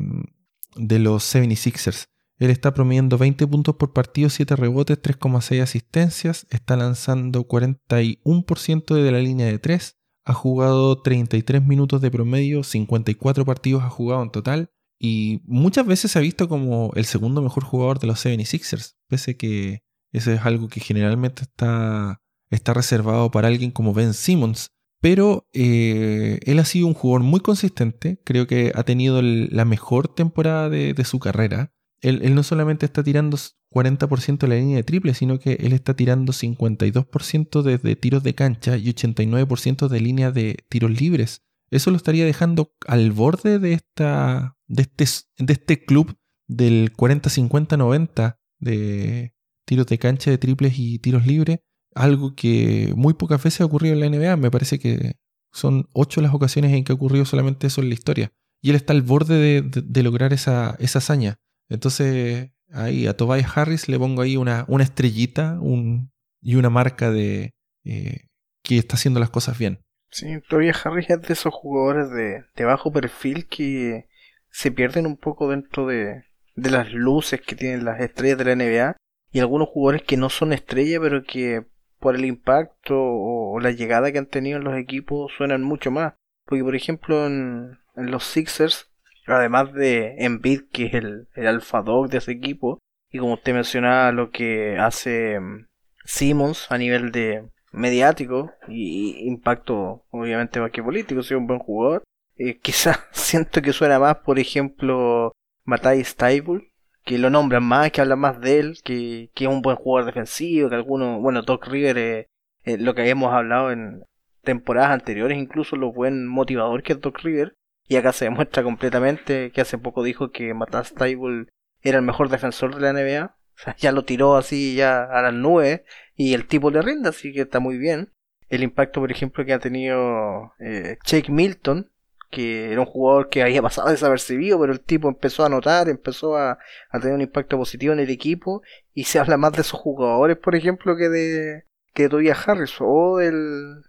de los 76ers. Él está promediando 20 puntos por partido, 7 rebotes, 3,6 asistencias, está lanzando 41% de la línea de 3, ha jugado 33 minutos de promedio, 54 partidos ha jugado en total y muchas veces se ha visto como el segundo mejor jugador de los 76ers, pese que eso es algo que generalmente está, está reservado para alguien como Ben Simmons. Pero eh, él ha sido un jugador muy consistente, creo que ha tenido la mejor temporada de, su carrera. Él, no solamente está tirando 40% de la línea de triple, sino que él está tirando 52% desde tiros de cancha y 89% de línea de tiros libres. Eso lo estaría dejando al borde de, esta, de, este, de este club del 40-50-90 de tiros de cancha, de triples y tiros libres. Algo que muy pocas veces ha ocurrido en la NBA. Me parece que son ocho las ocasiones en que ha ocurrido solamente eso en la historia. Y él está al borde de, lograr esa, esa, hazaña. Entonces, ahí a Tobias Harris le pongo ahí una, una estrellita un, y una marca de eh, que está haciendo las cosas bien. Sí, Tobias Harris es de esos jugadores de, bajo perfil que se pierden un poco dentro de, de las luces que tienen las estrellas de la NBA y algunos jugadores que no son estrellas pero que por el impacto o, la llegada que han tenido en los equipos suenan mucho más. Porque por ejemplo en, en los Sixers, además de Embiid que es el, el alfa dog de ese equipo, y como usted mencionaba lo que hace mm, Simmons a nivel de, mediático y impacto obviamente más que político, si es un buen jugador. Eh, quizás siento que suena más, por ejemplo, Matai Stable, que lo nombran más, que hablan más de él, que, que es un buen jugador defensivo, que algunos, bueno, Doc River, eh, eh, lo que habíamos hablado en temporadas anteriores, incluso lo buen motivador que es Doc River, y acá se demuestra completamente que hace poco dijo que Matai Stable era el mejor defensor de la NBA, o sea, ya lo tiró así ya a las nubes y el tipo le rinde, así que está muy bien. El impacto, por ejemplo, que ha tenido eh, Jake Milton, que era un jugador que había pasado desapercibido, pero el tipo empezó a notar, empezó a, tener un impacto positivo en el equipo y se habla más de esos jugadores, por ejemplo, que de que de Tobias Harris o del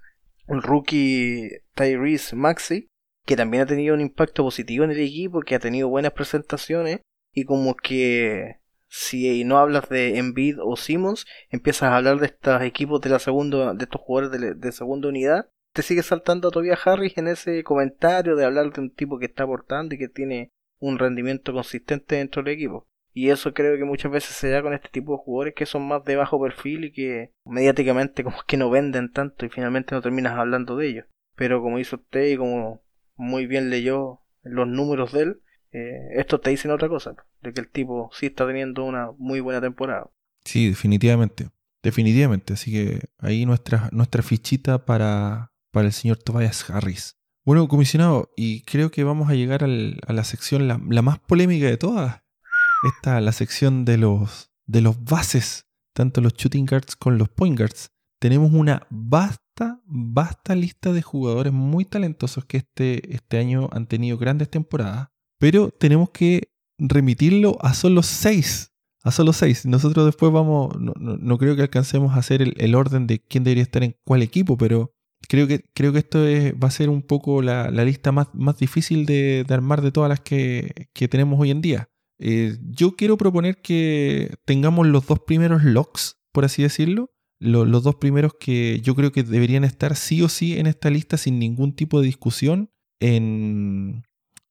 rookie Tyrese Maxey, que también ha tenido un impacto positivo en el equipo, que ha tenido buenas presentaciones y como que si no hablas de Embiid o Simmons, empiezas a hablar de estos equipos de la segunda, de estos jugadores de, segunda unidad, te sigue saltando todavía Harris en ese comentario de hablar de un tipo que está aportando y que tiene un rendimiento consistente dentro del equipo. Y eso creo que muchas veces se da con este tipo de jugadores que son más de bajo perfil y que mediáticamente como que no venden tanto y finalmente no terminas hablando de ellos. Pero como hizo usted y como muy bien leyó los números de él, eh, esto te dicen otra cosa, de que el tipo sí está teniendo una muy buena temporada. Sí, definitivamente, definitivamente. Así que ahí nuestra, nuestra fichita para, para el señor Tobias Harris. Bueno, comisionado, y creo que vamos a llegar a la sección la, más polémica de todas. Esta, la sección de los, de los bases, tanto los shooting guards con los point guards. Tenemos una vasta, vasta lista de jugadores muy talentosos que este, este año han tenido grandes temporadas pero tenemos que remitirlo a solo seis. A solo seis. Nosotros después vamos, no, creo que alcancemos a hacer el, orden de quién debería estar en cuál equipo, pero creo que, creo que esto va a ser un poco la, lista más, más difícil de, armar de todas las que, tenemos hoy en día. Eh, yo quiero proponer que tengamos los dos primeros locks, por así decirlo. Los dos primeros que yo creo que deberían estar sí o sí en esta lista sin ningún tipo de discusión en,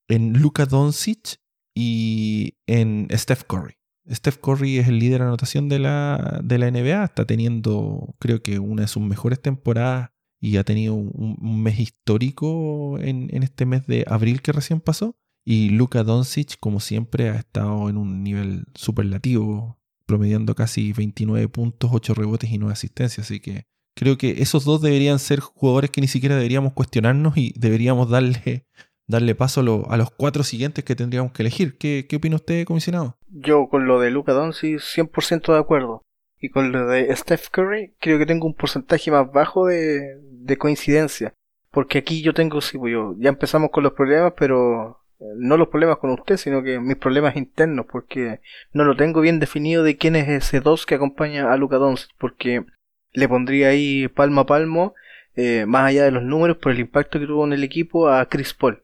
en Luka Doncic y en Steph Curry. Steph Curry es el líder de anotación de la, de la NBA, está teniendo creo que una de sus mejores temporadas y ha tenido un, mes histórico en, este mes de abril que recién pasó. Y Luka Doncic, como siempre, ha estado en un nivel superlativo, promediando casi 29 puntos, 8 rebotes y 9 asistencias. Así que creo que esos dos deberían ser jugadores que ni siquiera deberíamos cuestionarnos y deberíamos darle darle paso a, los cuatro siguientes que tendríamos que elegir. ¿Qué, qué opina usted, comisionado? Yo con lo de Luca Doncic 100% de acuerdo. Y con lo de Steph Curry creo que tengo un porcentaje más bajo de, de coincidencia. Porque aquí yo tengo, sí, pues yo, ya empezamos con los problemas, pero no los problemas con usted, sino que mis problemas internos, porque no lo tengo bien definido de quién es ese 2 que acompaña a Luca Doncic, porque le pondría ahí palmo a palmo, eh, más allá de los números, por el impacto que tuvo en el equipo a Chris Paul.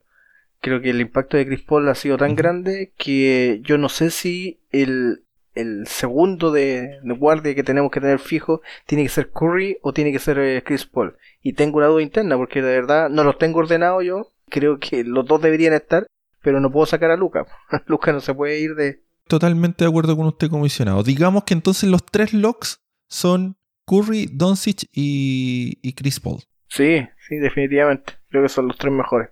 Creo que el impacto de Chris Paul ha sido tan grande que yo no sé si el, el segundo de, guardia que tenemos que tener fijo tiene que ser Curry o tiene que ser eh, Chris Paul. Y tengo una duda interna porque de verdad no los tengo ordenados yo. Creo que los dos deberían estar, pero no puedo sacar a Luca. Luca no se puede ir de... Totalmente de acuerdo con usted, comisionado. Digamos que entonces los tres locks son Curry, Doncic y, y Chris Paul. Sí, sí, definitivamente. Creo que son los tres mejores.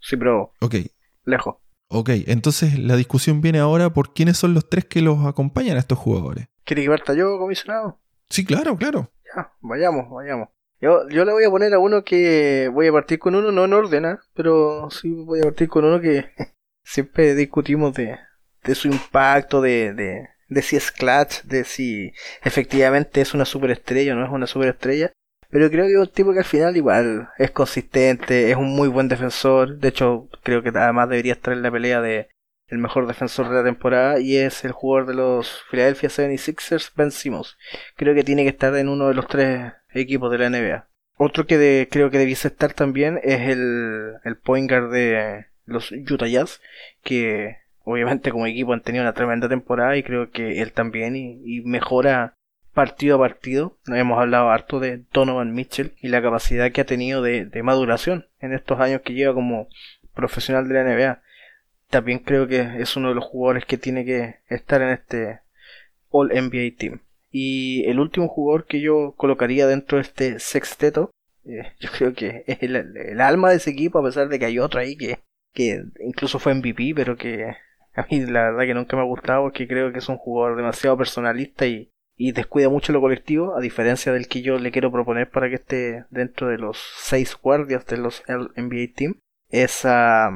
Sí, pero... Ok. Lejos. Ok, entonces la discusión viene ahora por quiénes son los tres que los acompañan a estos jugadores. ¿Quiere que parta yo, comisionado? Sí, claro, claro. Ya, vayamos, vayamos. Yo, yo le voy a poner a uno que voy a partir con uno, no en orden, pero sí voy a partir con uno que siempre discutimos de, de su impacto, de, de, de si es clutch, de si efectivamente es una superestrella o no es una superestrella. Pero creo que es un tipo que al final igual es consistente, es un muy buen defensor. De hecho, creo que además debería estar en la pelea de el mejor defensor de la temporada y es el jugador de los Philadelphia 76ers, Ben Simmons. Creo que tiene que estar en uno de los tres equipos de la NBA. Otro que creo que debiese estar también es el, el point guard de los Utah Jazz, que obviamente como equipo han tenido una tremenda temporada y creo que él también y mejora partido a partido. Hemos hablado harto de Donovan Mitchell y la capacidad que ha tenido de, maduración en estos años que lleva como profesional de la NBA. También creo que es uno de los jugadores que tiene que estar en este All NBA Team. Y el último jugador que yo colocaría dentro de este sexteto, eh, yo creo que es el, alma de ese equipo, a pesar de que hay otro ahí que, que incluso fue MVP, pero que a mí la verdad que nunca me ha gustado, porque creo que es un jugador demasiado personalista y, y descuida mucho lo colectivo, a diferencia del que yo le quiero proponer para que esté dentro de los seis guardias de los NBA Team, es a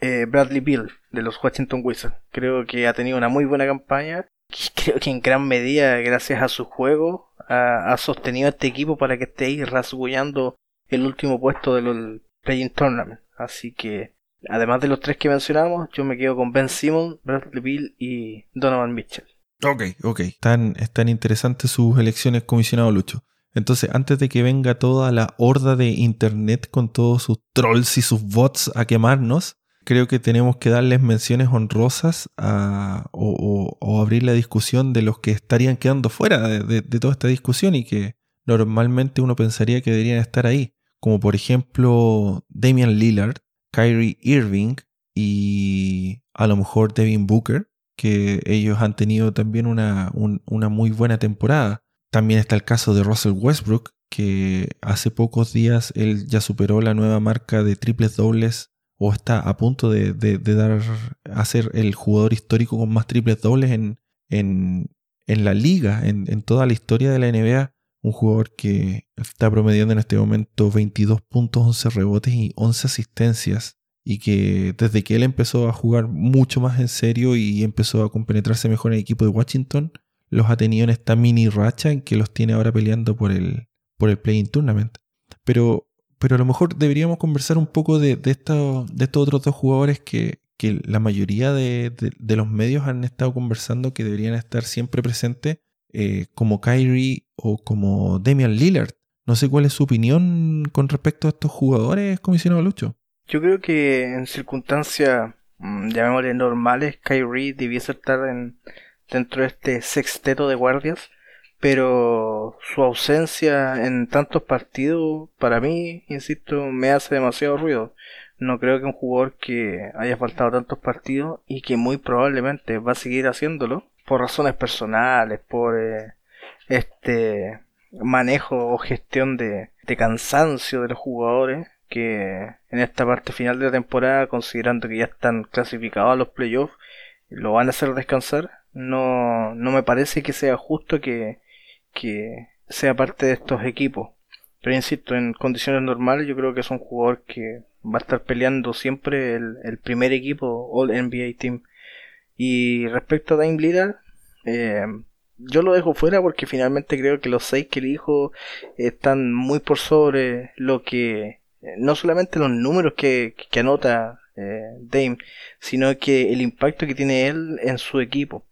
eh, Bradley Bill de los Washington Wizards. Creo que ha tenido una muy buena campaña. Creo que en gran medida, gracias a su juego, ha, sostenido a este equipo para que esté ahí rasguñando el último puesto del Playing Tournament. Así que, además de los tres que mencionamos, yo me quedo con Ben Simmons, Bradley Bill y Donovan Mitchell. Ok, ok. Están, están interesantes sus elecciones, comisionado Lucho. Entonces, antes de que venga toda la horda de internet con todos sus trolls y sus bots a quemarnos, creo que tenemos que darles menciones honrosas o, abrir la discusión de los que estarían quedando fuera de, toda esta discusión y que normalmente uno pensaría que deberían estar ahí. Como por ejemplo Damian Lillard, Kyrie Irving y a lo mejor Devin Booker que ellos han tenido también una, una muy buena temporada. También está el caso de Russell Westbrook, que hace pocos días él ya superó la nueva marca de triples dobles o está a punto de, dar a ser el jugador histórico con más triples dobles en, en, en la liga, en, en, toda la historia de la NBA. Un jugador que está promediando en este momento 22 puntos, 11 rebotes y 11 asistencias y que desde que él empezó a jugar mucho más en serio y empezó a compenetrarse mejor en el equipo de Washington, los ha tenido en esta mini racha en que los tiene ahora peleando por el, por el Playing Tournament. Pero, pero a lo mejor deberíamos conversar un poco de, de, de estos otros dos jugadores que, la mayoría de, de, los medios han estado conversando que deberían estar siempre presentes, eh, como Kyrie o como Damian Lillard. No sé cuál es su opinión con respecto a estos jugadores, comisionado Lucho. Yo creo que en circunstancias, mm, llamémosle normales, Kyrie debiese estar en, dentro de este sexteto de guardias, pero su ausencia en tantos partidos, para mí, insisto, me hace demasiado ruido. No creo que un jugador que haya faltado tantos partidos y que muy probablemente va a seguir haciéndolo por razones personales, por eh, este manejo o gestión de, de cansancio de los jugadores, que en esta parte final de la temporada, considerando que ya están clasificados a los playoffs, lo van a hacer descansar. No, no me parece que sea justo que, que sea parte de estos equipos. Pero insisto, en condiciones normales yo creo que es un jugador que va a estar peleando siempre el, primer equipo All NBA Team. Y respecto a Dame Lillard, eh, yo lo dejo fuera porque finalmente creo que los seis que elijo están muy por sobre lo que eh, no solamente los números que, que anota eh, Dame, sino que el impacto que tiene él en su equipo.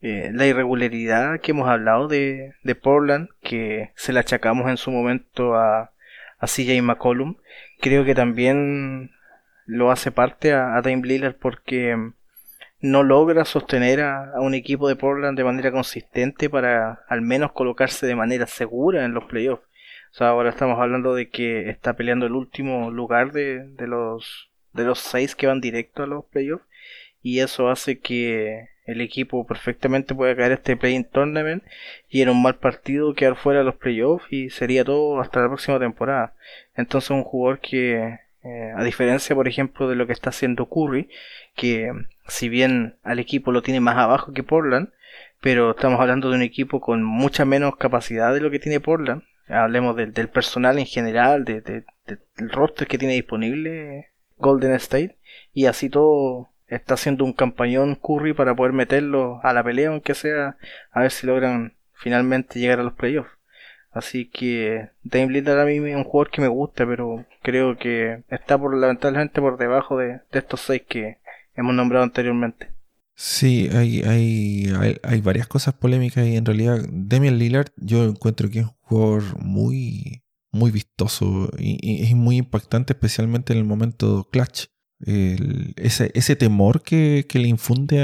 Eh, la irregularidad que hemos hablado de, de, Portland, que se la achacamos en su momento a, a CJ McCollum, creo que también lo hace parte a, a Dame porque no logra sostener a, un equipo de Portland de manera consistente para al menos colocarse de manera segura en los playoffs. O sea, ahora estamos hablando de que está peleando el último lugar de, de los de los seis que van directo a los playoffs y eso hace que el equipo perfectamente pueda caer este play-in tournament y en un mal partido quedar fuera de los playoffs y sería todo hasta la próxima temporada. Entonces un jugador que, eh, a diferencia por ejemplo de lo que está haciendo Curry, que si bien al equipo lo tiene más abajo que Portland, pero estamos hablando de un equipo con mucha menos capacidad de lo que tiene Portland. Hablemos del, personal en general, de, del roster que tiene disponible Golden State. Y así todo está haciendo un campañón Curry para poder meterlo a la pelea, aunque sea, a ver si logran finalmente llegar a los playoffs. Así que Dame Lillard a mí es un jugador que me gusta, pero creo que está por lamentablemente por debajo de estos seis que, hemos nombrado anteriormente. Sí, hay, hay, hay, varias cosas polémicas y en realidad Damian Lillard yo encuentro que es un jugador muy, muy vistoso y, es muy impactante especialmente en el momento clutch. Ese, ese temor que, le infunde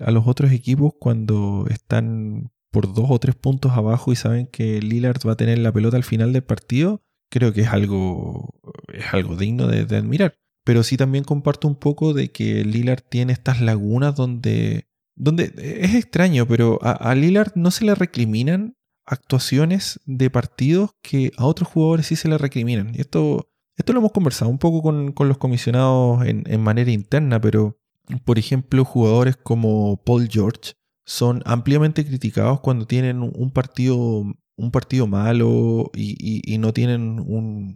a los otros equipos cuando están por dos o tres puntos abajo y saben que Lillard va a tener la pelota al final del partido, creo que es algo, es algo digno de admirar. Pero sí también comparto un poco de que Lillard tiene estas lagunas donde, donde es extraño, pero a, Lillard no se le recriminan actuaciones de partidos que a otros jugadores sí se le recriminan. Y esto, esto lo hemos conversado un poco con, los comisionados en, en, manera interna, pero por ejemplo jugadores como Paul George son ampliamente criticados cuando tienen un partido, un partido malo y, no tienen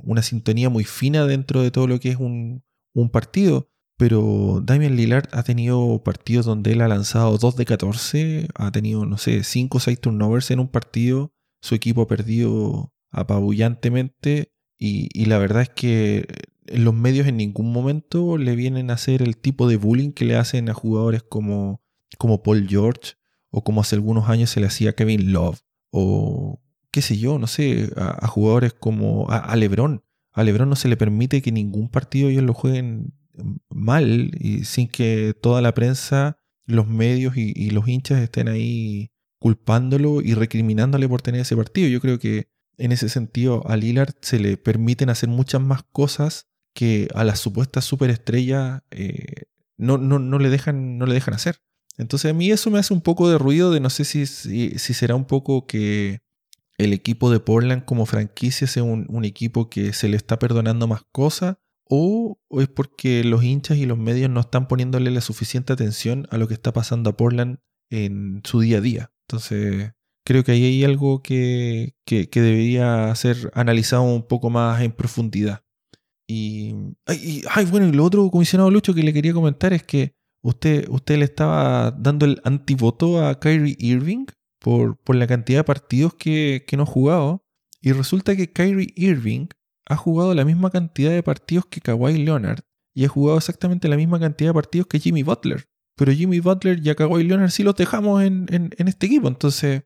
una sintonía muy fina dentro de todo lo que es un, un partido, pero Damian Lillard ha tenido partidos donde él ha lanzado 2 de 14, ha tenido, no sé, 5 o 6 turnovers en un partido, su equipo ha perdido apabullantemente y, la verdad es que los medios en ningún momento le vienen a hacer el tipo de bullying que le hacen a jugadores como, como Paul George o como hace algunos años se le hacía a Kevin Love o qué sé yo, no sé, a, jugadores como a LeBron a Lebron no se le permite que ningún partido ellos lo jueguen mal y sin que toda la prensa, los medios y, los hinchas estén ahí culpándolo y recriminándole por tener ese partido. Yo creo que en ese sentido a Lillard se le permiten hacer muchas más cosas que a las supuestas superestrellas eh, no, no, no, le dejan, no le dejan hacer. Entonces a mí eso me hace un poco de ruido de no sé si, si será un poco que el equipo de Portland como franquicia sea un, equipo que se le está perdonando más cosas o, es porque los hinchas y los medios no están poniéndole la suficiente atención a lo que está pasando a Portland en su día a día. Entonces, creo que ahí hay algo que, debería ser analizado un poco más en profundidad. Y, ay, bueno, y lo otro, comisionado Lucho, que le quería comentar es que usted, usted le estaba dando el antivoto a Kyrie Irving por, la cantidad de partidos que, no ha jugado. Y resulta que Kyrie Irving ha jugado la misma cantidad de partidos que Kawhi Leonard y ha jugado exactamente la misma cantidad de partidos que Jimmy Butler. Pero Jimmy Butler y a Kawhi Leonard sí los dejamos en, este equipo. Entonces,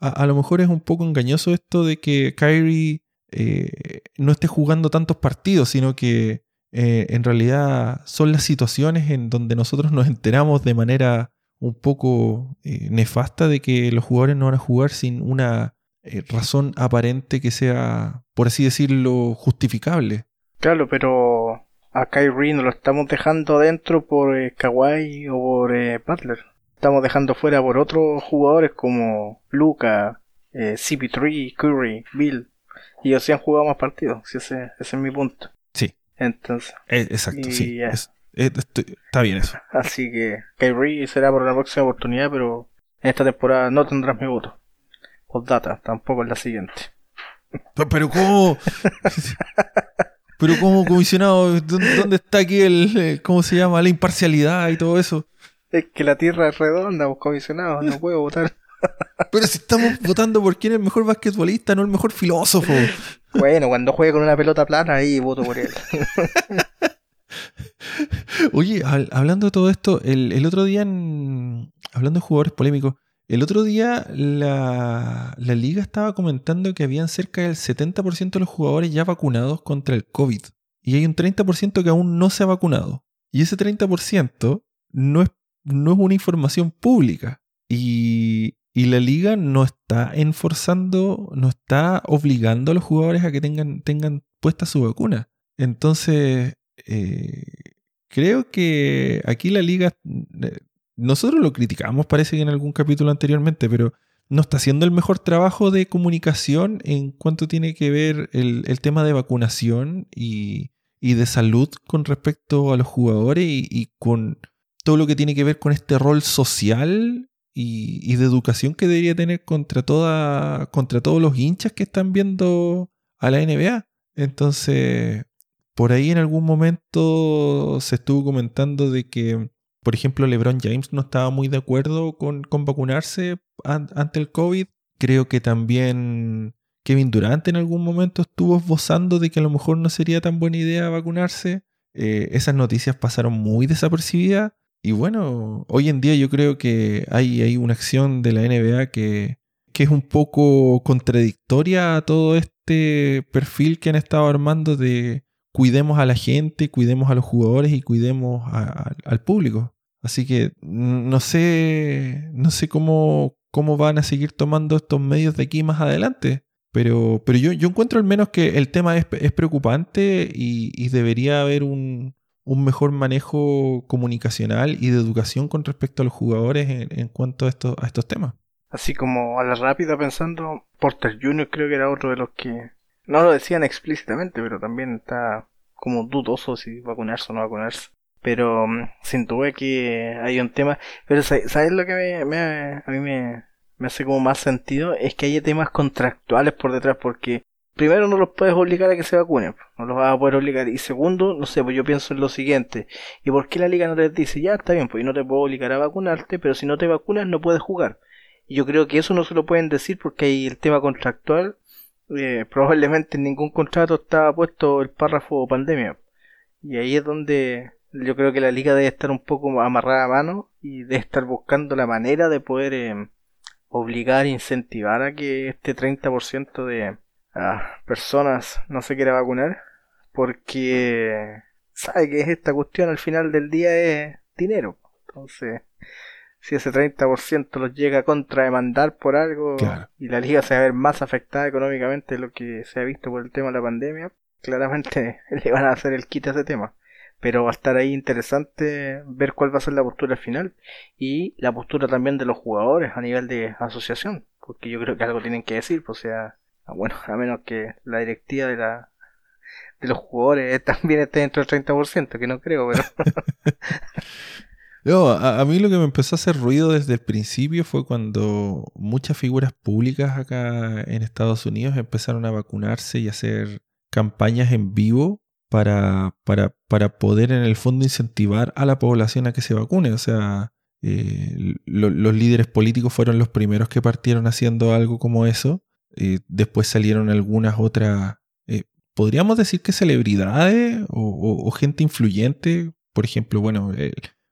a, lo mejor es un poco engañoso esto de que Kyrie eh, no esté jugando tantos partidos, sino que eh, en realidad son las situaciones en donde nosotros nos enteramos de manera un poco eh, nefasta de que los jugadores no van a jugar sin una eh, razón aparente que sea, por así decirlo, justificable. Claro, pero a Kyrie no lo estamos dejando dentro por Kawhi o por Butler. Estamos dejando fuera por otros jugadores como Luca, CP3, Curry, Bill. Y ellos sí han jugado más partidos, ese, es mi punto. Sí. Entonces. exacto, sí. Eh, está bien eso. Así que Kyrie será por la próxima oportunidad, pero en esta temporada no tendrás mi voto. data tampoco en la siguiente. Pero, ¿cómo? Pero como comisionado, ¿dónde está aquí el, cómo se llama, la imparcialidad y todo eso? Es que la tierra es redonda, vos comisionado, no puedo votar. Pero si estamos votando por quién es el mejor basquetbolista, no el mejor filósofo. Bueno, cuando juegue con una pelota plana, ahí voto por él. Oye, hablando de todo esto, el, otro día, hablando de jugadores polémicos, el otro día la, la, liga estaba comentando que habían cerca del 70% de los jugadores ya vacunados contra el COVID. Y hay un 30% que aún no se ha vacunado. Y ese 30% no es, no es una información pública. Y, y la liga no está enforzando, no está obligando a los jugadores a que tengan, tengan puesta su vacuna. Entonces, eh, creo que aquí la liga, eh, nosotros lo criticamos, parece que en algún capítulo anteriormente, pero no está haciendo el mejor trabajo de comunicación en cuanto tiene que ver el, tema de vacunación y, de salud con respecto a los jugadores y, con todo lo que tiene que ver con este rol social y, de educación que debería tener contra, toda, contra todos los hinchas que están viendo a la NBA. Entonces, por ahí en algún momento se estuvo comentando de que, por ejemplo, LeBron James no estaba muy de acuerdo con, vacunarse ante el COVID. Creo que también Kevin Durant en algún momento estuvo esbozando de que a lo mejor no sería tan buena idea vacunarse. Eh, esas noticias pasaron muy desapercibidas y bueno, hoy en día yo creo que hay, hay una acción de la NBA que, que es un poco contradictoria a todo este perfil que han estado armando de cuidemos a la gente, cuidemos a los jugadores y cuidemos al público. Así que no sé, no sé cómo, cómo van a seguir tomando estos medios de aquí más adelante. Pero, pero yo, yo encuentro al menos que el tema es, es preocupante y, y, debería haber un, un mejor manejo comunicacional y de educación con respecto a los jugadores en, cuanto a estos, temas. Así como a la rápida pensando, Porter Jr. creo que era otro de los que no lo decían explícitamente, pero también está como dudoso si vacunarse o no vacunarse. Pero mm, sin duda que hay un tema. Pero ¿sabes lo que me, a mí me, me hace como más sentido? Es que hay temas contractuales por detrás, porque primero no los puedes obligar a que se vacunen, no los vas a poder obligar. Y segundo, no sé, pues yo pienso en lo siguiente. ¿Y por qué la liga no les dice, ya está bien, pues yo no te puedo obligar a vacunarte, pero si no te vacunas no puedes jugar? Y yo creo que eso no se lo pueden decir porque hay el tema contractual. Eh, probablemente en ningún contrato estaba puesto el párrafo pandemia. Y ahí es donde yo creo que la liga debe estar un poco amarrada a mano y debe estar buscando la manera de poder eh, obligar, incentivar a que este 30% de personas no se quiere vacunar porque sabe que esta cuestión al final del día es dinero. Entonces, si ese 30% los llega a contrademandar por algo y la liga se va a ver más afectada económicamente de lo que se ha visto por el tema de la pandemia, claramente le van a hacer el quite a ese tema. Pero va a estar ahí interesante ver cuál va a ser la postura final y la postura también de los jugadores a nivel de asociación, porque yo creo que algo tienen que decir, pues, o sea, Ah, bueno, a menos que la directiva de la de los jugadores también esté dentro del 30%, que no creo, pero... no, a, mí lo que me empezó a hacer ruido desde el principio fue cuando muchas figuras públicas acá en Estados Unidos empezaron a vacunarse y hacer campañas en vivo para, para, para poder en el fondo incentivar a la población a que se vacune. O sea, eh, los líderes políticos fueron los primeros que partieron haciendo algo como eso eh, después salieron algunas otras, eh, podríamos decir que celebridades o, gente influyente. Por ejemplo, bueno,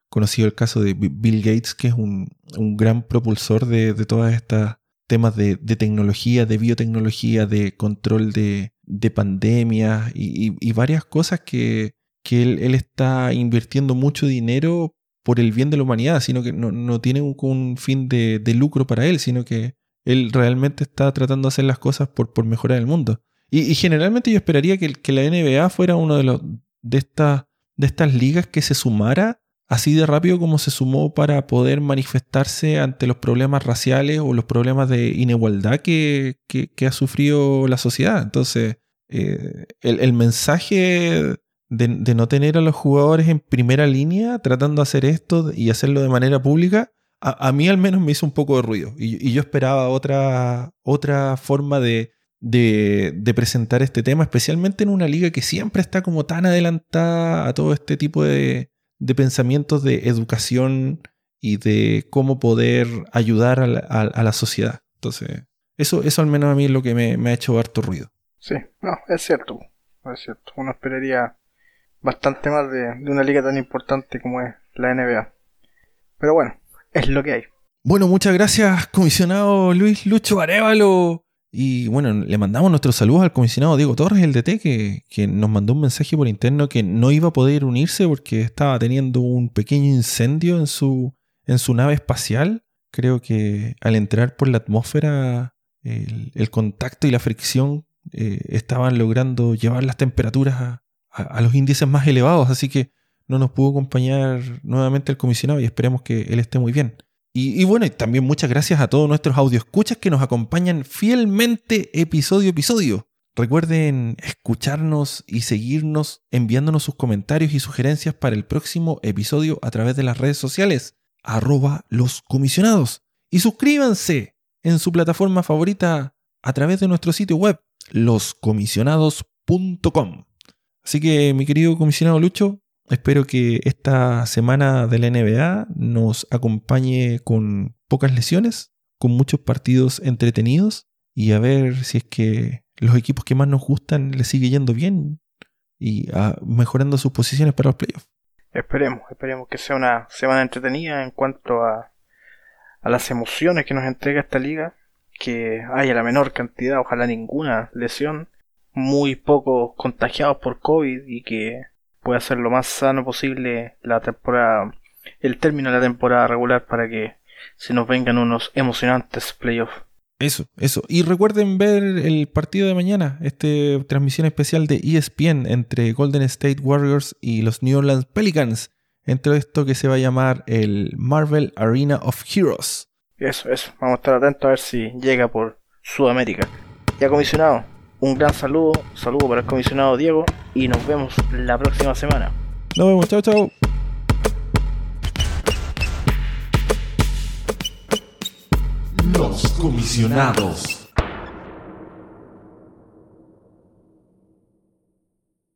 conocido el caso de Bill Gates, que es un, gran propulsor de, de todas estas temas de, tecnología, de biotecnología, de control de, de pandemias y, varias cosas que, él, está invirtiendo mucho dinero por el bien de la humanidad, sino que no, tiene un, fin de, lucro para él, sino que él realmente está tratando de hacer las cosas por, por mejorar el mundo. Y, generalmente yo esperaría que, que, la NBA fuera uno de, los, de, de estas ligas que se sumara así de rápido como se sumó para poder manifestarse ante los problemas raciales o los problemas de inigualdad que, ha sufrido la sociedad. Entonces, eh, el, mensaje de, de, no tener a los jugadores en primera línea tratando de hacer esto y hacerlo de manera pública a, mí al menos me hizo un poco de ruido. Y, yo esperaba otra, otra forma de, de, presentar este tema, especialmente en una liga que siempre está como tan adelantada a todo este tipo de, de pensamientos de educación y de cómo poder ayudar a la, a, la, sociedad. Entonces, eso, eso al menos a mí es lo que me, ha hecho harto ruido. Sí, no, es cierto, es cierto. Uno esperaría bastante más de una liga tan importante como es la NBA. Pero bueno, es lo que hay. Bueno, muchas gracias, comisionado Luis Lucho Arevalo. Y bueno, le mandamos nuestros saludos al comisionado Diego Torres, el DT, que, que, nos mandó un mensaje por interno que no iba a poder unirse porque estaba teniendo un pequeño incendio en su, en su nave espacial. Creo que al entrar por la atmósfera, el, contacto y la fricción eh, estaban logrando llevar las temperaturas a los índices más elevados, así que no nos pudo acompañar nuevamente el comisionado y esperemos que él esté muy bien. Y, y bueno, y también muchas gracias a todos nuestros escuchas que nos acompañan fielmente episodio a episodio. Recuerden escucharnos y seguirnos enviándonos sus comentarios y sugerencias para el próximo episodio a través de las redes sociales, arroba los comisionados. Y suscríbanse en su plataforma favorita a través de nuestro sitio web, loscomisionados.com. Así que, mi querido comisionado Lucho, Espero que esta semana de la NBA nos acompañe con pocas lesiones, con muchos partidos entretenidos y a ver si es que los equipos que más nos gustan les sigue yendo bien y ah, mejorando sus posiciones para los playoffs. Esperemos, esperemos que sea una semana entretenida en cuanto a, a las emociones que nos entrega esta liga, que haya la menor cantidad, ojalá ninguna lesión, muy pocos contagiados por COVID y que pueda ser lo más sano posible la temporada, el término de la temporada regular para que se nos vengan unos emocionantes playoffs. Eso, eso. Y recuerden ver el partido de mañana, este transmisión especial de ESPN entre Golden State Warriors y los New Orleans Pelicans. Entre esto que se va a llamar el Marvel Arena of Heroes. Eso, eso. Vamos a estar atentos a ver si llega por Sudamérica. Ya comisionado, un gran saludo, saludo para el comisionado Diego y nos vemos la próxima semana. Nos vemos, chao, chao. Los comisionados.